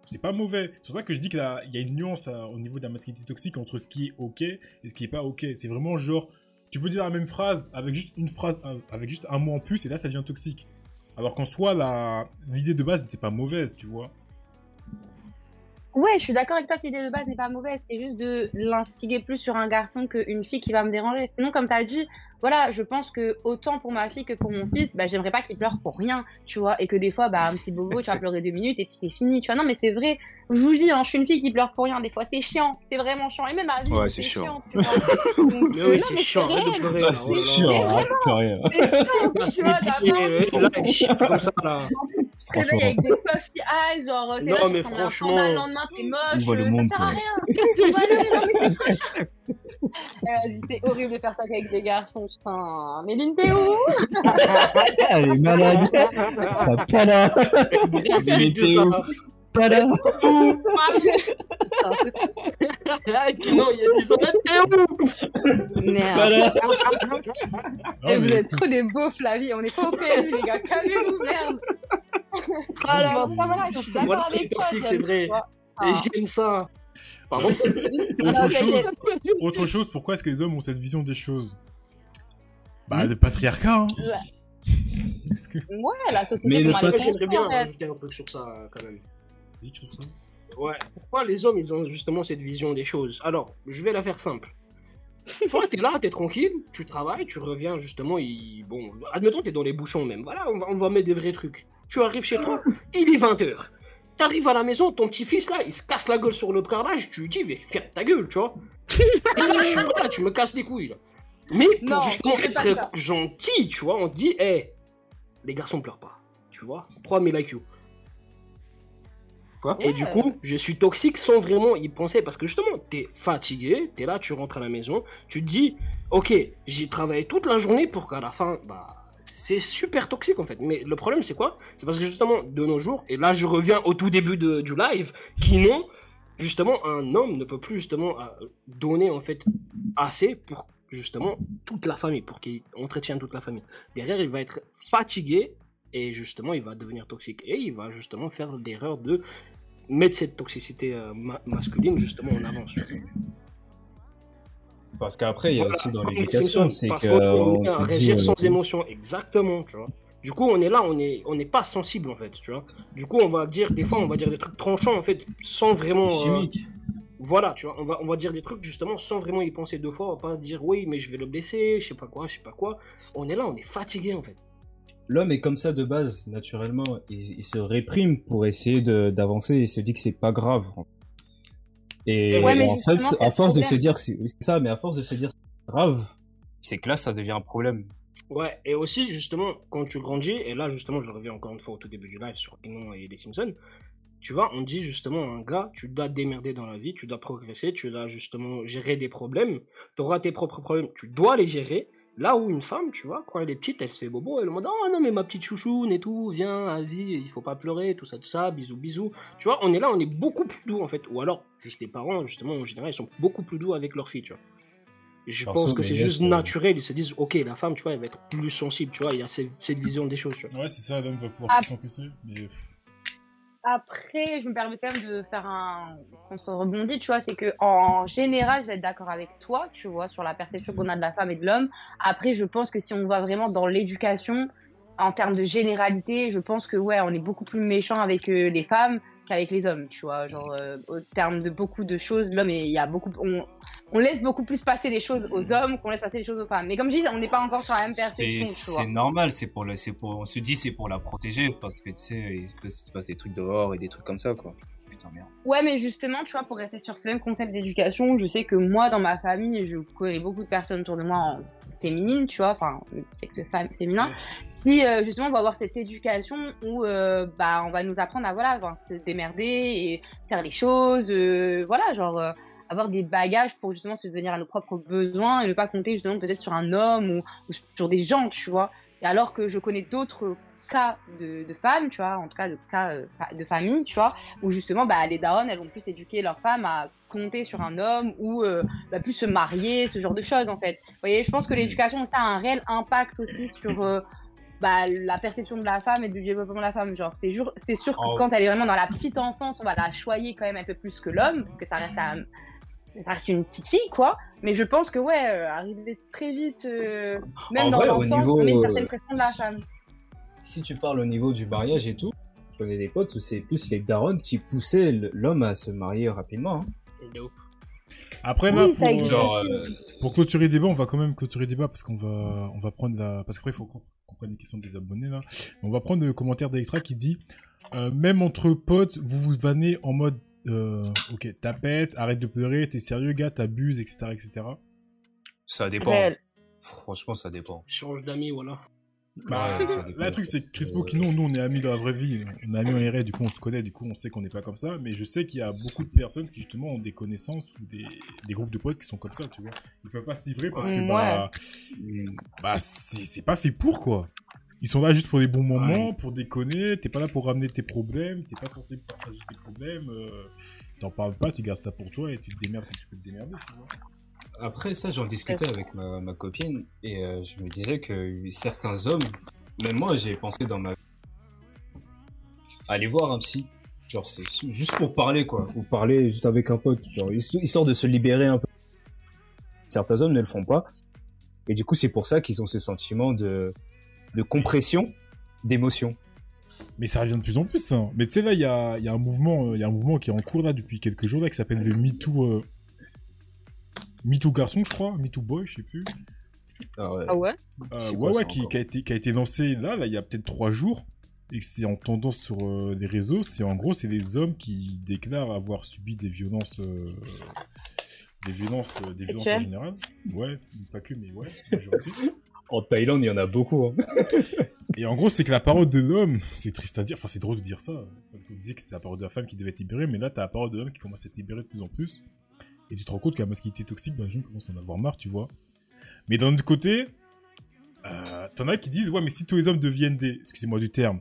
c'est pas mauvais. C'est pour ça que je dis qu'il y a une nuance à- au niveau de la masculinité toxique entre ce qui est ok et ce qui est pas ok. C'est vraiment genre, tu peux dire la même phrase avec juste une phrase, euh, avec juste un mot en plus et là ça devient toxique. Alors qu'en soi, la- l'idée de base n'était pas mauvaise, tu vois. ouais, je suis d'accord avec toi que l'idée de base n'est pas mauvaise, c'est juste de l'instiguer plus sur un garçon qu'une fille qui va me déranger. Sinon, comme t'as dit, voilà, je pense que autant pour ma fille que pour mon fils, bah, j'aimerais pas qu'il pleure pour rien, tu vois, et que des fois, bah, un petit bobo, tu vas pleurer deux minutes et puis c'est fini, tu vois. Non, mais c'est vrai, je vous le dis, hein, je suis une fille qui pleure pour rien, des fois c'est chiant, c'est vraiment chiant, et même ma vie, Ouais, c'est c'est chiant, chiant. Donc, Mais oui, non, c'est mais chiant, arrête de réel. pleurer. Ah, là, c'est oh chiant, arrête de pleurer. C'est chiant, tu vois, là, comme ça, là. Te avec des puffy eyes, genre t'es Non, là, tu mais franchement- le lendemain t'es moche, voit le monde, ça sert à rien. C'est. Euh, C'est horrible de faire ça avec des garçons, putain. Méline, t'es où? Elle est malade. Ça pas là. Pas là. Non, il y a 10 ans, t'es où? Merde. Et vous mais êtes trop des beaufs, la vie. On n'est pas au PMU, les gars. Calmez-vous, merde. Ah, Bon, ça, voilà, je suis d'accord avec toi. c'est vrai. ça. Et Ah. j'aime ça. Pardon Non, Autre chose, autre chose, pourquoi est-ce que les hommes ont cette vision des choses? Bah, Hmm le patriarcat, hein. Que... Ouais, la société, Mais le patron- J'aimerais bien rajouter un truc sur ça, quand même. Dis, Christophe. Ouais. Pourquoi les hommes, ils ont justement cette vision des choses? Alors, je vais la faire simple. Toi, t'es là, t'es tranquille, tu travailles, tu reviens justement, il... bon, admettons, t'es dans les bouchons même. Voilà, on va, on va mettre des vrais trucs. Tu arrives chez toi, il est 20h. T'arrives à la maison, ton petit-fils là, il se casse la gueule sur le carrelage, tu lui dis, mais ferme ta gueule, tu vois. Et là, je suis là, tu me casses les couilles là. Mais pour Non, justement être gentil, tu vois, on te dit, hé, les garçons pleurent pas, tu vois. Prends mes like you. Quoi? Et du coup, je suis toxique sans vraiment y penser parce que justement, t'es fatigué, t'es là, tu rentres à la maison, tu te dis, ok, j'ai travaillé toute la journée pour qu'à la fin, bah, c'est super toxique en fait. Mais le problème, c'est quoi? C'est parce que justement, de nos jours, et là, je reviens au tout début de- du live, qui non, justement, un homme ne peut plus justement euh, donner en fait assez pour justement toute la famille, pour qu'il entretienne toute la famille. Derrière, il va être fatigué et justement, il va devenir toxique et il va justement faire l'erreur de mettre cette toxicité euh, ma- masculine justement en avance. Parce qu'après, il y a aussi dans l'éducation, c'est parce que. qu'on est dit, réagir euh, sans émotion, exactement, tu vois. Du coup, on est là, on est, on n'est pas sensible en fait, tu vois. Du coup, on va dire des fois, on va dire des trucs tranchants en fait, sans vraiment. euh, chimique. voilà, tu vois, on va, on va dire des trucs justement sans vraiment y penser deux fois. On va pas dire oui, mais je vais le blesser, je sais pas quoi, je sais pas quoi. On est là, on est fatigué en fait. L'homme est comme ça de base, naturellement. Il, il se réprime pour essayer de- d'avancer et se dit que c'est pas grave. Et Ouais, en fait, à force de se dire que c'est ça, mais à force de se dire c'est grave, c'est que là, ça devient un problème. Ouais, et aussi, justement, quand tu grandis, et là, justement, je reviens encore une fois au tout début du live sur Enon et les Simpsons, tu vois, on dit justement à un gars, tu dois démerder dans la vie, tu dois progresser, tu dois justement gérer des problèmes, tu auras tes propres problèmes, tu dois les gérer. Là où une femme, tu vois, quand elle est petite, elle se fait bobo, elle demande Oh non, mais ma petite chouchoune et tout, viens, vas-y, il faut pas pleurer, tout ça, tout ça, bisous, bisous. Tu vois, on est là, on est beaucoup plus doux en fait. Ou alors, juste les parents, justement, en général, ils sont beaucoup plus doux avec leurs filles, tu vois. Et je Perso, pense que c'est juste naturel, ils se disent Ok, la femme, tu vois, elle va être plus sensible, tu vois, il y a cette, cette vision des choses, tu vois. Ouais, c'est ça, l'homme va pouvoir Ah. plus s'encaisser. Mais Après, je me permets quand même de faire un contre-rebondi, tu vois, c'est que en général, je vais être d'accord avec toi, tu vois, sur la perception qu'on a de la femme et de l'homme. Après, je pense que si on va vraiment dans l'éducation, en termes de généralité, je pense que ouais, on est beaucoup plus méchant avec euh, les femmes qu'avec les hommes, tu vois, genre euh, au terme de beaucoup de choses, l'homme, il y a beaucoup, on, on laisse beaucoup plus passer les choses aux hommes qu'on laisse passer les choses aux femmes. Mais comme je dis, on n'est pas encore sur la même perception, C'est tu vois. c'est normal, c'est pour le, pour, on se dit c'est pour la protéger parce que tu sais, il se passe- il se passe des trucs dehors et des trucs comme ça quoi. Putain merde. Ouais, mais justement, tu vois, pour rester sur ce même concept d'éducation, je sais que moi, dans ma famille, je connais beaucoup de personnes autour de moi en féminine, tu vois, enfin, sexe femme féminin, yes. qui euh, justement vont avoir cette éducation où euh, bah, on va nous apprendre à voilà, enfin, se démerder et faire les choses, euh, voilà, genre euh, avoir des bagages pour justement subvenir à nos propres besoins et ne pas compter justement peut-être sur un homme ou, ou sur des gens, tu vois. Alors que je connais d'autres cas de, de femmes, tu vois, en tout cas de cas euh, de famille, tu vois, où justement bah, les darons, elles vont plus éduquer leurs femmes à compter sur un homme ou euh, bah, plus se marier, ce genre de choses en fait. Vous voyez, je pense que l'éducation, ça a un réel impact aussi sur euh, bah, la perception de la femme et du développement de la femme. Genre, c'est sûr, c'est sûr que Oh. quand elle est vraiment dans la petite enfance, on va la choyer quand même un peu plus que l'homme, parce que ça reste, un- ça reste une petite fille, quoi. Mais je pense que, ouais, euh, arriver très vite, euh, même En dans l'enfance, on met une certaine pression de la femme. Si tu parles au niveau du mariage et tout, je connais des potes où c'est plus les darons qui poussaient l'homme à se marier rapidement. hein. De ouf. Après, Oui, pour, euh, Genre, euh, pour clôturer le débat, on va quand même clôturer le débat parce qu'on va, on va prendre la, parce qu'après, il faut qu'on prenne les questions des abonnés, là. On va prendre le commentaire d'Electra qui dit, euh, même entre potes, vous vous vannez en mode, euh, ok, tapette, arrête de pleurer, t'es sérieux, gars, t'abuses, etc., etc. Ça dépend. Franchement, ça dépend. Change d'amis, voilà. Bah, là, le truc, c'est que Crispo, qui nous, nous, on est amis dans la vraie vie. On est amis en RR, du coup, on se connaît, du coup, on sait qu'on n'est pas comme ça. Mais je sais qu'il y a beaucoup de personnes qui, justement, ont des connaissances ou des, des groupes de potes qui sont comme ça, tu vois. Ils peuvent pas se livrer parce que, Ouais. bah, bah, c'est c'est pas fait pour, quoi. Ils sont là juste pour des bons moments, pour déconner. T'es pas là pour ramener tes problèmes. T'es pas censé partager tes problèmes. euh, T'en parles pas, tu gardes ça pour toi et tu te démerdes comme tu peux te démerder, tu vois. Après ça, j'en discutais avec ma, ma copine et euh, je me disais que certains hommes, même moi, j'ai pensé dans ma aller voir un psy. Genre, c'est juste pour parler, quoi. Ou parler juste avec un pote, genre, histo- histoire de se libérer un peu. Certains hommes ne le font pas. Et du coup, c'est pour ça qu'ils ont ce sentiment de, de compression d'émotions. Mais ça revient de plus en plus, ça. Mais tu sais, là, il y a, il y, a un mouvement, euh, il y a un mouvement qui est en cours, là, depuis quelques jours, là, qui s'appelle le MeToo... Euh... MeToo garçon, je crois. MeToo boy, je sais plus. Ah ouais. Ah ouais Euh, C'est ouais, ouais, qui, a été, qui a été lancé, là, là, il y a peut-être trois jours. Et que c'est en tendance sur euh, les réseaux. C'est en gros, c'est les hommes qui déclarent avoir subi des violences... euh, Des violences, euh, des violences en général. Ouais, pas que, mais ouais. En Thaïlande, il y en a beaucoup. Hein. Et en gros, c'est que la parole de l'homme, c'est triste à dire, enfin c'est drôle de dire ça, parce qu'on disait que c'était la parole de la femme qui devait être libérée, mais là t'as la parole de l'homme qui commence à être libérée de plus en plus. Et tu te rends compte que la masculinité toxique, ben, les gens commencent à en avoir marre, tu vois. Mais d'un autre côté, euh, t'en as qui disent, ouais, mais si tous les hommes deviennent des, excusez-moi du terme,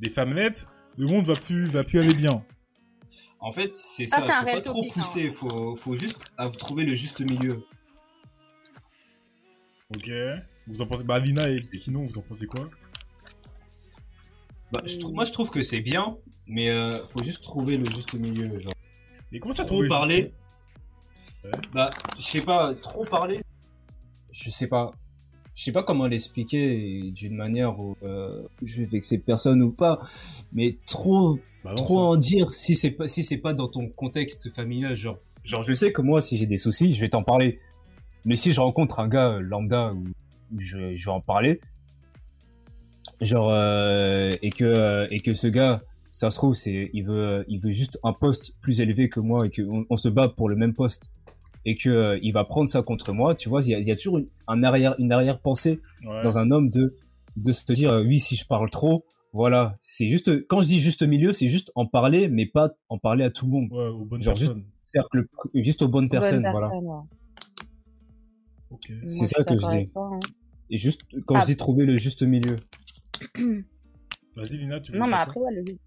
des femmes nettes, le monde va plus, va plus aller bien. En fait, c'est Ça, faut pas trop topic, hein. pousser. Faut, faut juste à trouver le juste milieu. Ok. Vous en pensez, bah Lina et sinon, vous en pensez quoi? Bah, je moi, je trouve que c'est bien, mais euh, faut juste trouver le juste milieu. Genre. Mais comment ça Trop trouver- parler. Bah, je sais pas, trop parler. Je sais pas. Je sais pas comment l'expliquer d'une manière où euh, je vais vexer personne ou pas, mais trop, Bah non, trop ça- en dire si c'est pas si c'est pas dans ton contexte familial, genre. Genre, je sais que moi, si j'ai des soucis, je vais t'en parler. Mais si je rencontre un gars euh, lambda où où je, vais- je vais en parler, genre euh, et que et que ce gars, ça se trouve, c'est il veut il veut juste un poste plus élevé que moi et que on, on se bat pour le même poste et que euh, il va prendre ça contre moi. Tu vois, il y a, il y a toujours une, un arrière une arrière pensée Ouais. dans un homme de de se dire euh, oui si je parle trop voilà c'est juste quand je dis juste milieu c'est juste en parler mais pas en parler à tout le monde Ouais, aux bonnes Genre juste- personnes. c'est-à-dire que le- juste aux bonnes personnes voilà ouais. C'est ça que je dis. toi, hein. et juste quand Ah. je dis trouver le juste milieu Vas-y, Lina, tu veux Non, mais après, ouais, le juste-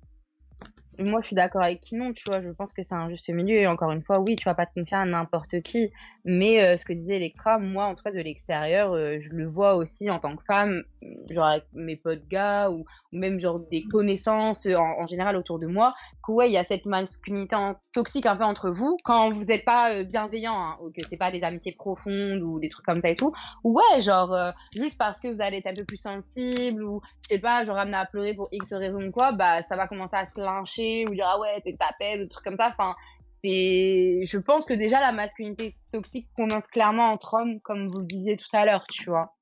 Moi, je suis d'accord avec Kinon, tu vois. Je pense que c'est un juste milieu. Et encore une fois, oui, tu vas pas te confier à n'importe qui. Mais euh, ce que disait Electra, moi, en tout cas, de l'extérieur, euh, je le vois aussi en tant que femme, genre avec mes potes gars ou, même genre des connaissances euh, en, général autour de moi, que ouais, il y a cette masculinité toxique un peu entre vous quand vous n'êtes pas euh, bienveillant hein, ou que c'est pas des amitiés profondes ou des trucs comme ça et tout. Ou ouais, genre euh, juste parce que vous allez être un peu plus sensible ou je sais pas, genre amener à pleurer pour X raison ou quoi, bah ça va commencer à se lyncher ou dire ah ouais t'es tapette, des trucs comme ça. Enfin, c'est, je pense que déjà la masculinité toxique commence clairement entre hommes, comme vous le disiez tout à l'heure, tu vois,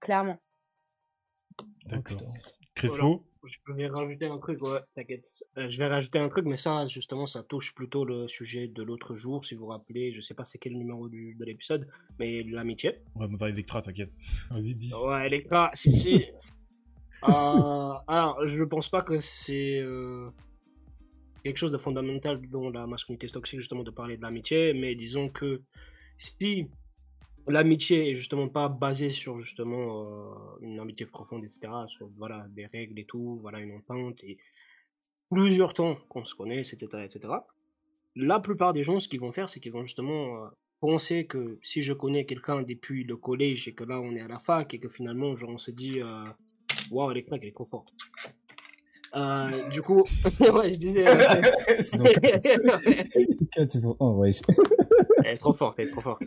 clairement. D'accord. Crespo Je vais rajouter un truc, ouais, t'inquiète. Euh, je vais rajouter un truc, mais ça, justement, ça touche plutôt le sujet de l'autre jour, si vous vous rappelez. Je sais pas c'est quel numéro du, de l'épisode, mais l'amitié. On va monter Electra, t'inquiète. Vas-y, dis. Ouais, Electra, si, si. Euh, alors, je ne pense pas que c'est euh, quelque chose de fondamental dans la masculinité toxique, justement, de parler de l'amitié, mais disons que si l'amitié est justement pas basée sur justement euh, une amitié profonde, etc., sur voilà, des règles et tout, voilà, une entente et plusieurs temps qu'on se connaît, etc., etc., la plupart des gens, ce qu'ils vont faire, c'est qu'ils vont justement euh, penser que si je connais quelqu'un depuis le collège et que là on est à la fac et que finalement genre, on se dit euh, waouh, elle est elle est trop. Euh, du coup, ouais, je disais. euh, Saison 4, saison 1, ouais. elle est trop forte, elle est trop forte.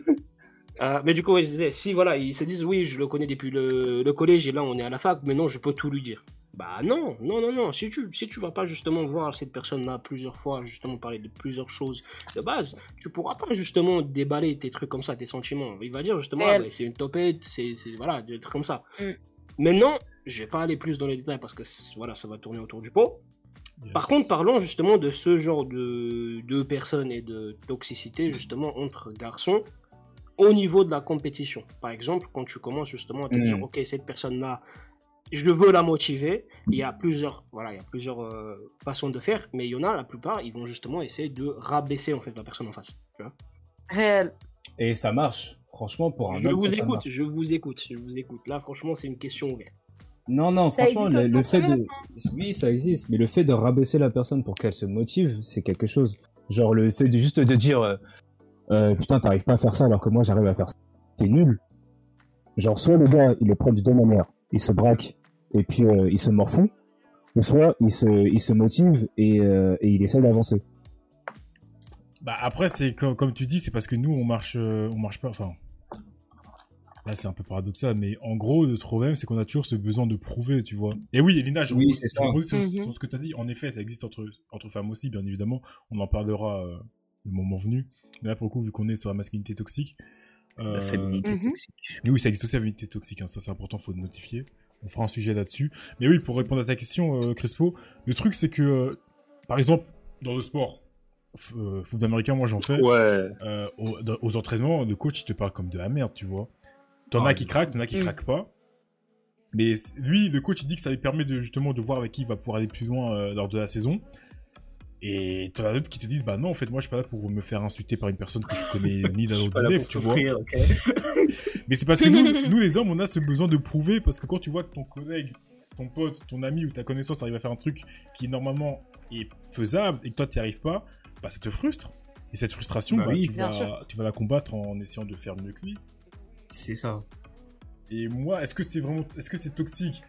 Euh, mais du coup, ouais, je disais, si voilà, ils se disent oui, je le connais depuis le, le collège et là on est à la fac, maintenant je peux tout lui dire. Bah non, non, non, non. Si tu, si tu vas pas justement voir cette personne-là plusieurs fois, justement parler de plusieurs choses de base, tu pourras pas justement déballer tes trucs comme ça, tes sentiments. Il va dire justement, Elle- ah, bah, c'est une topette, c'est c'est- voilà, des trucs comme ça. Mm. Maintenant, je vais pas aller plus dans les détails parce que voilà, ça va tourner autour du pot. Yes. Par contre, parlons justement de ce genre de, de personnes et de toxicité justement entre garçons au niveau de la compétition. Par exemple, quand tu commences justement à te Mm. dire, ok, cette personne-là, je veux la motiver. Il y a plusieurs, voilà, il y a plusieurs euh, façons de faire, mais il y en a la plupart, ils vont justement essayer de rabaisser en fait la personne en face. tu vois. Réel. Et ça marche. Franchement, pour un Je homme, vous ça, écoute, je vous écoute, je vous écoute. Là, franchement, c'est une question ouverte. Non, non, Ça franchement, le, fait de. Oui, ça existe, mais le fait de rabaisser la personne pour qu'elle se motive, c'est quelque chose. Genre, le fait de juste de dire euh, euh, Putain, t'arrives pas à faire ça alors que moi j'arrive à faire ça. T'es nul. Genre, soit le gars, il le prend de deux manières. Il se braque et puis euh, il se morfond. Ou soit il se, il se motive et, euh, et il essaie d'avancer. Bah après c'est comme, comme tu dis, c'est parce que nous on marche, euh, on marche pas. Enfin, là c'est un peu paradoxal, mais en gros notre problème c'est qu'on a toujours ce besoin de prouver, tu vois. Et oui, Elina, je Oui, c'est ça. sur, Mhm. sur ce que tu as dit. En effet, ça existe entre entre femmes aussi, bien évidemment. On en parlera euh, le moment venu. Mais là pour le coup, vu qu'on est sur la masculinité toxique. euh, La féminité Mhm. toxique. mais oui, ça existe aussi la féminité toxique, hein, ça c'est important, faut le notifier. On fera un sujet là-dessus. Mais oui, pour répondre à ta question, euh, Crespo, le truc c'est que, euh, par exemple, dans le sport, football américain, moi j'en fais, Ouais. euh, aux, entraînements, le coach il te parle comme de la merde, tu vois. T'en Ah, as qui craquent, t'en as qui Mm. craquent pas. Mais lui, le coach, il dit que ça lui permet de justement de voir avec qui il va pouvoir aller plus loin euh, lors de la saison. Et t'en as d'autres qui te disent, bah non, en fait, moi je suis pas là pour me faire insulter par une personne que je connais ni d'un autre élève, vois. Mais c'est parce que nous, nous, les hommes, on a ce besoin de prouver parce que quand tu vois que ton collègue, ton pote, ton ami ou ta connaissance arrive à faire un truc qui normalement est faisable et que toi tu n'y arrives pas, bah ça te frustre. Et cette frustration, Bah bah, oui, tu, vas, sûr. tu vas la combattre en essayant de faire mieux que lui. C'est ça. Et moi, est-ce que c'est vraiment, est-ce que c'est toxique?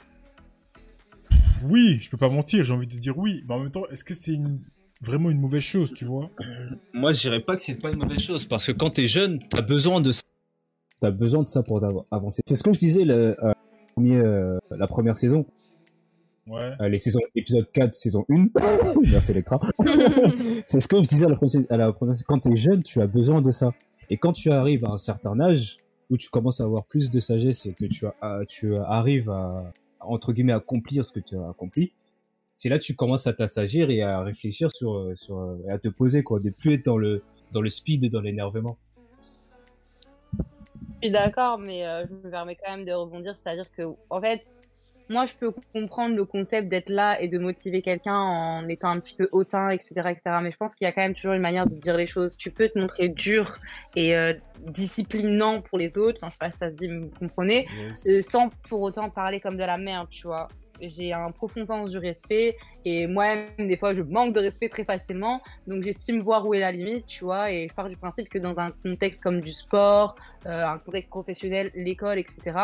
Oui, je peux pas mentir, j'ai envie de dire oui, mais en même temps, est-ce que c'est une- vraiment une mauvaise chose, tu vois? Moi, je dirais pas que c'est pas une mauvaise chose parce que quand t'es jeune, t'as besoin de ça. T'as besoin de ça pour avancer. C'est ce que je disais le, euh, premier, euh, la première saison, Ouais. euh, les saisons épisode 4, saison 1. Merci Electra. c'est ce que je disais à la première, à la première Quand t'es jeune, tu as besoin de ça. Et quand tu arrives à un certain âge, où tu commences à avoir plus de sagesse et que tu, as, tu arrives à, entre guillemets, accomplir ce que tu as accompli, c'est là que tu commences à t'assagir et à réfléchir sur, sur, et à te poser, quoi, de plus être dans le, dans le speed et dans l'énervement. Je suis d'accord, mais euh, je me permets quand même de rebondir, c'est-à-dire que, en fait, moi, je peux comprendre le concept d'être là et de motiver quelqu'un en étant un petit peu hautain, etc., etc. Mais je pense qu'il y a quand même toujours une manière de dire les choses. Tu peux te montrer dur et euh, disciplinant pour les autres, enfin, je sais pas si ça se dit, mais vous comprenez, Yes. euh, sans pour autant parler comme de la merde, tu vois. J'ai un profond sens du respect et moi-même, des fois, je manque de respect très facilement. Donc, j'estime voir où est la limite, tu vois. Et je pars du principe que dans un contexte comme du sport, euh, un contexte professionnel, l'école, etc.,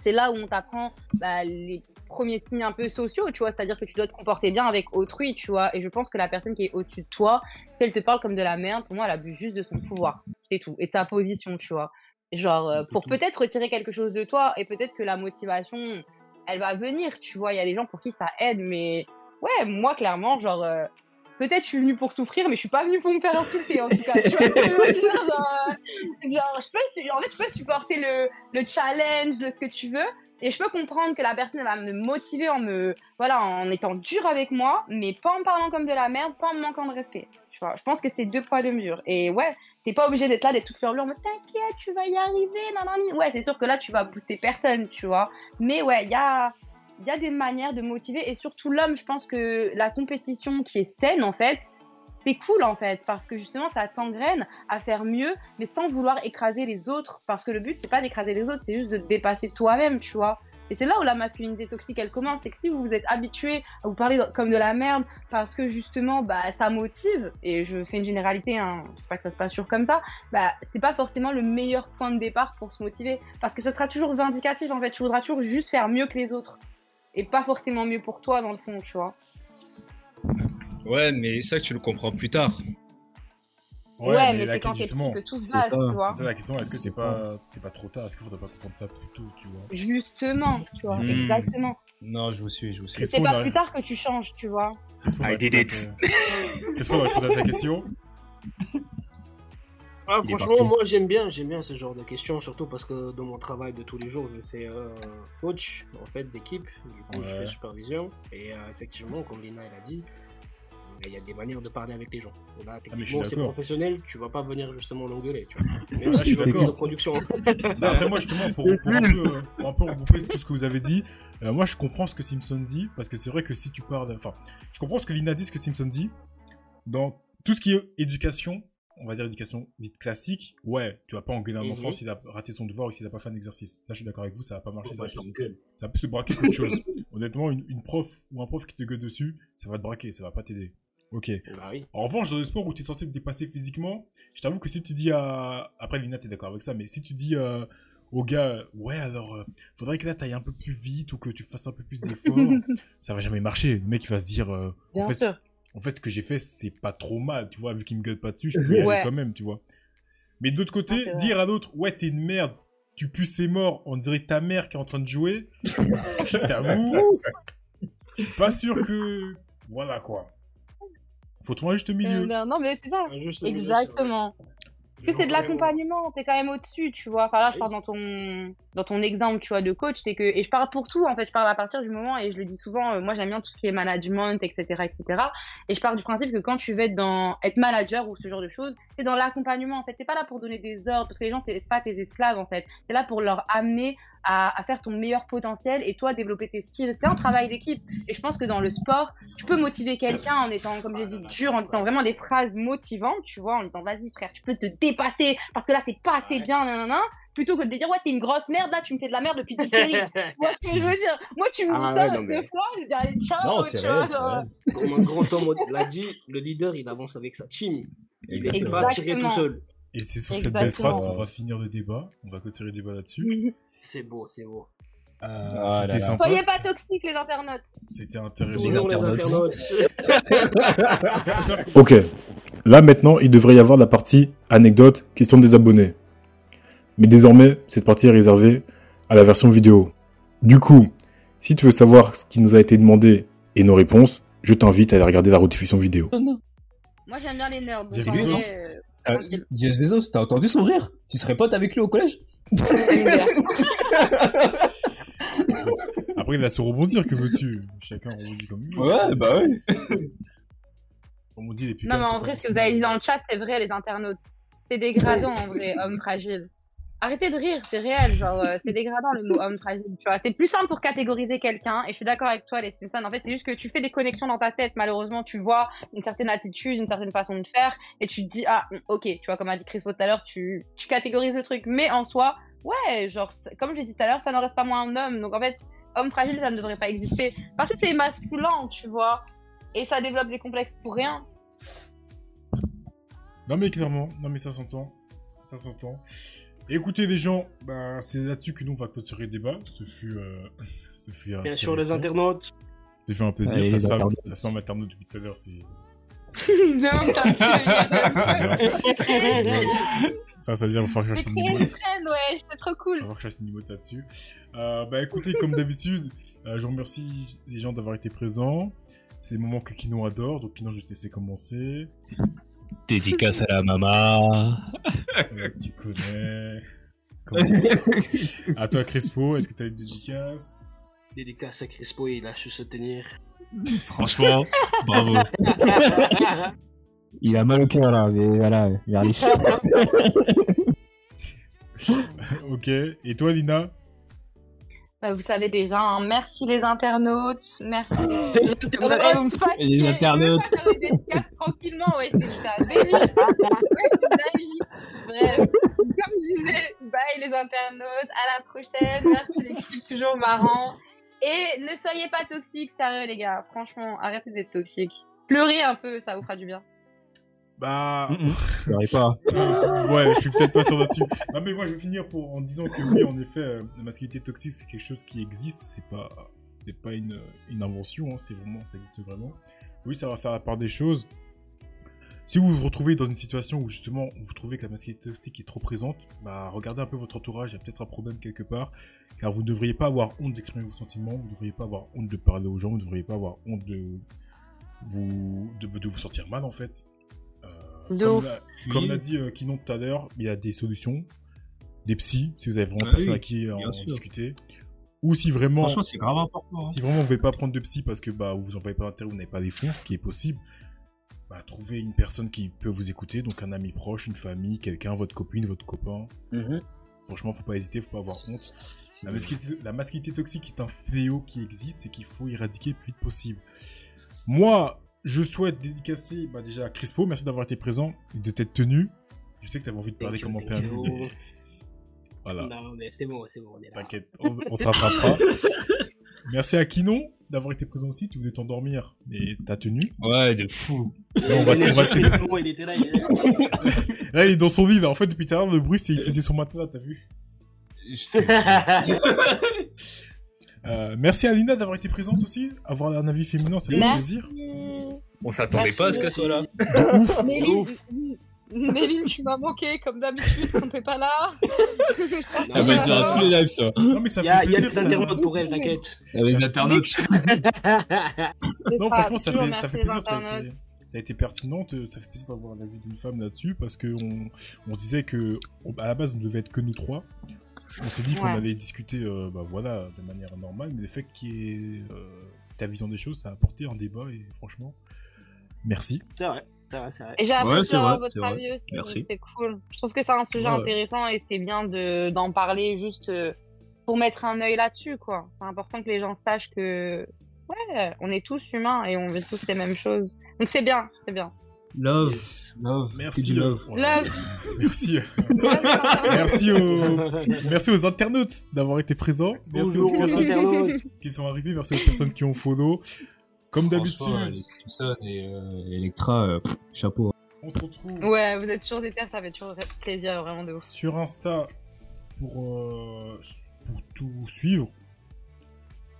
c'est là où on t'apprend bah, les premiers signes un peu sociaux, tu vois. C'est-à-dire que tu dois te comporter bien avec autrui, tu vois. Et je pense que la personne qui est au-dessus de toi, si elle te parle comme de la merde, pour moi, elle abuse juste de son pouvoir. C'est tout. Et ta position, tu vois. Genre, euh, pour peut-être retirer quelque chose de toi et peut-être que la motivation, elle va venir, tu vois. Il y a des gens pour qui ça aide, mais ouais, moi, clairement, genre, euh, peut-être je suis venue pour souffrir, mais je suis pas venue pour me faire insulter, en tout cas. Tu vois genre, genre, je peux, en fait, je peux supporter le, le challenge, le ce que tu veux. Et je peux comprendre que la personne va me motiver en me, voilà, en étant dure avec moi, mais pas en parlant comme de la merde, pas en me manquant de respect. Tu vois, je pense que c'est deux poids deux mesures. Et ouais, t'es pas obligé d'être là, d'être toute ferlue en mode t'inquiète, tu vas y arriver, nanani. Ouais, c'est sûr que là, tu vas booster personne, tu vois. Mais ouais, il y a, il y a des manières de motiver. Et surtout l'homme, je pense que la compétition qui est saine en fait, c'est cool en fait parce que justement ça t'engraine à faire mieux mais sans vouloir écraser les autres. Parce que le but c'est pas d'écraser les autres, c'est juste de te dépasser toi-même, tu vois. Et c'est là où la masculinité toxique elle commence, c'est que si vous vous êtes habitué à vous parler comme de la merde parce que justement bah ça motive et je fais une généralité hein, je sais pas que ça se passe toujours comme ça, bah c'est pas forcément le meilleur point de départ pour se motiver. Parce que ça sera toujours vindicatif en fait, tu voudras toujours juste faire mieux que les autres et pas forcément mieux pour toi dans le fond, tu vois. Ouais, mais ça, tu le comprends plus tard. Ouais, mais, là, c'est quand t'es justement, petit que tout se base, ça, tu vois. C'est ça la question, est-ce que C'est pas, c'est pas trop tard? Est-ce qu'il faudrait pas comprendre ça plus tôt, tu vois? Justement, tu vois, Hmm. exactement. Non, je vous suis, je vous suis. C'est pas a- plus tard que tu changes, tu vois. I did it. Qu'est-ce qu'on a répondu à ta question Ah, franchement, moi j'aime bien, j'aime bien ce genre de questions, surtout parce que dans mon travail de tous les jours, je fais euh, coach en fait d'équipe, du coup je fais supervision, et euh, effectivement, comme Lina elle a dit, il y a des manières de parler avec les gens. Et là, Ah, techniquement, c'est d'accord. professionnel, tu vas pas venir justement l'engueuler, tu vois. Même Ouais, si je suis d'accord. de production. Non, Après moi justement pour, pour un peu, pour un peu regrouper tout ce que vous avez dit, euh, moi je comprends ce que Simpson dit parce que c'est vrai que si tu parles, enfin, je comprends ce que Lina dit, ce que Simpson dit dans tout ce qui est éducation, on va dire éducation dite classique. Ouais, tu vas pas engueuler un Mhm. enfant s'il a raté son devoir ou s'il a pas fait un exercice. Ça je suis d'accord avec vous, ça va pas marcher. ça, va t'engueule. ça peut se braquer quelque chose. Honnêtement, une, une prof ou un prof qui te gueule dessus, ça va te braquer, ça va pas t'aider. Ok. Bah oui. En revanche, dans le sport où tu es censé te dépasser physiquement, je t'avoue que si tu dis à. Après, Lina, t'es d'accord avec ça, mais si tu dis euh, au gars, ouais, alors, euh, faudrait que là, t'ailles un peu plus vite ou que tu fasses un peu plus d'efforts, ça va jamais marcher. Le mec, il va se dire, euh, en, fait, sûr. En fait, ce que j'ai fait, c'est pas trop mal, tu vois, vu qu'il me gueule pas dessus, je peux y aller quand même, tu vois. Mais de l'autre Ah, côté, vrai. dire à l'autre, ouais, t'es une merde, tu pues ses morts, on dirait ta mère qui est en train de jouer, je t'avoue, je suis pas sûr que. Voilà quoi. Faut trouver un juste milieu. Euh, non, mais c'est ça. Milieu. Exactement. Tu sais, c'est de l'accompagnement, t'es quand même au-dessus, tu vois. Enfin là, je parle dans ton, dans ton exemple, tu vois, de coach, c'est que, et je parle pour tout, en fait, je parle à partir du moment, et je le dis souvent, euh, moi j'aime bien tout ce qui est management, etc., etc. Et je pars du principe que quand tu veux être dans, être manager ou ce genre de choses, c'est dans l'accompagnement, en fait. T'es pas là pour donner des ordres, parce que les gens, c'est pas tes esclaves, en fait. T'es là pour leur amener à, à faire ton meilleur potentiel et toi développer tes skills. C'est un travail d'équipe. Et je pense que dans le sport, tu peux motiver quelqu'un en étant, comme j'ai dit, dur, en disant vraiment des phrases motivantes, tu vois, en disant vas-y frère, tu peux te dépasser parce que là c'est pas assez bien, nanana, plutôt que de dire ouais t'es une grosse merde, là tu me fais de la merde depuis 10 séries. tu vois ce que je veux dire? Moi tu me dis Ah ça ouais, mais- deux fois, je dis allez ciao, Non, tu c'est vois, vrai, c'est genre, vrai. Comme un grand homme l'a dit, le leader il avance avec sa team. Il n'est Exactement. pas tiré tout seul. Et c'est sur cette belle phrase qu'on va finir le débat. On va clôturer le débat là-dessus. C'est beau, c'est beau. Euh, Ah là là. Soyez pas toxiques les internautes. C'était intéressant. Les internautes. Ok. Là maintenant, il devrait y avoir la partie anecdote, question des abonnés. Mais désormais, cette partie est réservée à la version vidéo. Du coup, si tu veux savoir ce qui nous a été demandé et nos réponses, je t'invite à aller regarder la rediffusion vidéo. Moi j'aime bien les nerds, Jeff Bezos. euh, Euh. Jeff Bezos, t'as entendu son rire? Tu serais pote avec lui au collège? Après, il va se rebondir, que veux-tu? Chacun rebondit comme veut. Ouais, bah ouais. Rebondit les putains. Non, mais en vrai, ce que vous avez dit dans le chat, c'est vrai, les internautes. C'est dégradant, en vrai, homme fragile. Arrêtez de rire, c'est réel, genre, euh, c'est dégradant le mot homme fragile, tu vois. C'est plus simple pour catégoriser quelqu'un, et je suis d'accord avec toi, les Simpsons. En fait, c'est juste que tu fais des connexions dans ta tête, malheureusement, tu vois une certaine attitude, une certaine façon de faire, et tu te dis, ah, mm, ok, tu vois, comme a dit Chris tout à l'heure, tu, tu catégorises le truc. Mais en soi, ouais, genre, comme j'ai dit tout à l'heure, ça n'en reste pas moins un homme. Donc, en fait, homme fragile, ça ne devrait pas exister. Parce que c'est masculin, tu vois. Et ça développe des complexes pour rien. Non mais clairement, non mais ça s'entend, ça s'entend. Écoutez les gens, bah, c'est là-dessus que nous on va clôturer le débat. Ce fut, euh, ce fut Bien sûr, les internautes. Ça fait un plaisir. Allez, ça, se passe, internautes. ça se passe en maternelle depuis tout à l'heure. C'est non, t'as ça, ça veut dire qu'il va falloir que je C'est fasse une ouais, c'est trop Il va cool. falloir que je fasse une emote là-dessus. Euh, bah écoutez, comme d'habitude, euh, je remercie les gens d'avoir été présents. C'est le moment que Kino adore, donc Kino, je vais te laisser commencer. Dédicace à la maman. Tu connais. Comment- À toi, Crespo, est-ce que tu as une dédicace? Dédicace à Crispo, il a su se tenir. Franchement, bravo. Il a mal au cœur là, mais voilà, vers les. Ok. Et toi, Lina? Bah, vous savez déjà, hein, merci les internautes, merci. Les internautes. des dédicaces tranquillement, ouais, c'est ça. Bref, comme je disais, bye les internautes, à la prochaine, merci l'équipe, toujours marrant. Et ne soyez pas toxiques, sérieux les gars, franchement, arrêtez d'être toxiques. Pleurez un peu, ça vous fera du bien. Bah, pas. ouais, je suis peut-être pas sûr là-dessus. Non, mais moi, je vais finir pour, en disant que oui, en effet, euh, la masculinité toxique, c'est quelque chose qui existe. C'est pas, c'est pas une, une invention, hein, c'est vraiment, ça existe vraiment. Oui, ça va faire la part des choses. Si vous vous retrouvez dans une situation où justement vous trouvez que la masculinité toxique est trop présente, bah regardez un peu votre entourage, il y a peut-être un problème quelque part, car vous ne devriez pas avoir honte d'exprimer vos sentiments, vous ne devriez pas avoir honte de parler aux gens, vous ne devriez pas avoir honte de vous, de, de vous sentir mal en fait. Euh, De comme ouf. l'a- Puis- comme l'a dit euh, Kinon tout à l'heure, il y a des solutions, des psys, si vous avez vraiment Ah personne oui, à qui en bien sûr. discuter, ou si vraiment, c'est grave important. hein. si vraiment vous ne voulez pas prendre de psy parce que bah, vous en voyez pas l'intérêt, vous n'avez pas les fonds, ce qui est possible, bah, trouvez une personne qui peut vous écouter, donc un ami proche, une famille, quelqu'un, votre copine, votre copain. Mhm. Franchement, faut pas hésiter, faut pas avoir honte. La masculinité, la masculinité toxique est un fléau qui existe et qu'il faut éradiquer le plus vite possible. Moi, je souhaite dédicacer bah, déjà à Crispo, merci d'avoir été présent et de t'être tenu. Je sais que tu avais envie de parler Thank comme thank permis. Voilà, Non, mais c'est bon, c'est bon, on est là. t'inquiète, on, on se rattrapera. merci à Kinon d'avoir été présent aussi, tu voulais t'endormir, mais t'as tenu. Ouais, de fou. on va- Il est on va- moment, il était là, il est là. Là, il est dans son lit, là. En fait, depuis tout à l'heure, le bruit, c'est il faisait son matelas, t'as vu Euh, Merci à Lina d'avoir été présente aussi. Avoir un avis féminin, ça fait Merci. plaisir. On s'attendait pas à ce qu'elle soit là. Méline, Méline, tu m'as manqué comme d'habitude quand t'es pas là. Ah bah, c'est un tous les lives, ça. Non, mais ça Il y a, fait il y a des internautes pour elle, t'inquiète. Les internautes. Non, franchement, ça fait, ça fait plaisir. T'as internautes. été, pertinente. Ça fait plaisir d'avoir l'avis d'une femme là-dessus parce que on, on se disait que on- à la base, on devait être que nous trois. On s'est dit qu'on Ouais. allait discuter, euh, bah voilà, de manière normale, mais le fait qu'il y ait euh, ta vision des choses, ça a apporté un débat et franchement, merci. C'est vrai, c'est vrai. Et j'ai Ouais, apprécié d'avoir vrai, votre avis aussi. Merci. C'est cool. Je trouve que c'est un sujet Ouais, ouais. intéressant et c'est bien de d'en parler juste euh, pour mettre un œil là-dessus, quoi. C'est important que les gens sachent que ouais, on est tous humains et on vit tous les mêmes choses. Donc c'est bien, c'est bien. Love. Yes. Love. Merci. Love. Merci. Merci. aux, merci aux internautes d'avoir été présents. Merci aux Bonjour, personnes internautes. qui sont arrivées. Merci aux personnes qui ont follow. Comme d'habitude, les Simpsons et euh, Electra, euh, pff, chapeau. on se retrouve Ouais, vous êtes toujours des terres, ça fait toujours plaisir, vraiment de ouf. sur Insta pour, euh, pour tout suivre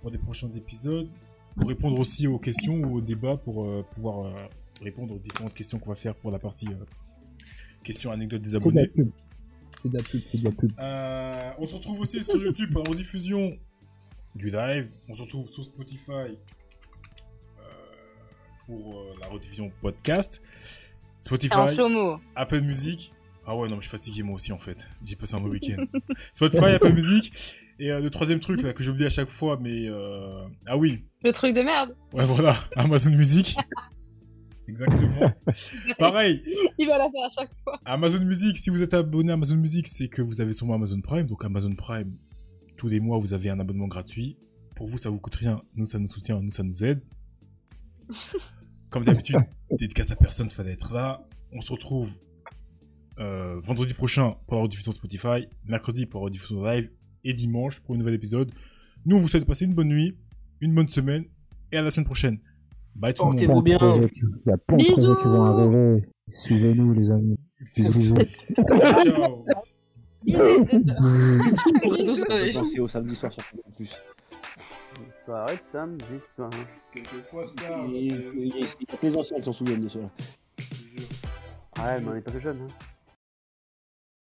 pour des prochains épisodes. Pour répondre aussi aux questions ou aux débats pour euh, pouvoir euh, répondre aux différentes questions qu'on va faire pour la partie euh, questions anecdotes des abonnés. C'est de la pub, c'est de la pub. Euh, on se retrouve aussi sur YouTube en rediffusion du live. On se retrouve sur Spotify euh, pour euh, la rediffusion podcast. Spotify. Apple Music. Ah ouais, non, mais je suis fatigué moi aussi en fait. J'ai passé un mauvais week-end. Spotify, Apple Music. Et euh, le troisième truc là que j'oublie à chaque fois, mais. euh, Ah oui, Le truc de merde. ouais, voilà, Amazon Music. Exactement. Pareil, Il va la faire à chaque fois. Amazon Music, si vous êtes abonné à Amazon Music, c'est que vous avez sûrement Amazon Prime. Donc Amazon Prime, tous les mois, vous avez un abonnement gratuit. Pour vous, ça vous coûte rien. Nous, ça nous soutient, nous, ça nous aide. Comme d'habitude, dédicace à personne, fallait être là. On se retrouve euh, vendredi prochain pour la rediffusion Spotify, mercredi pour la rediffusion live et dimanche pour un nouvel épisode. Nous, on vous souhaite de passer une bonne nuit, une bonne semaine et à la semaine prochaine. Bye tout le monde. Bien. Il y a plein de projets qui vont arriver. Suivez-nous, les amis. Bisous, bisous. Ciao. Soirée de samedi soir. Quelquefois, ça. Il y a anciens qui s'en souviennent de cela. Ouais, mais on n'est pas que jeunes. Hein.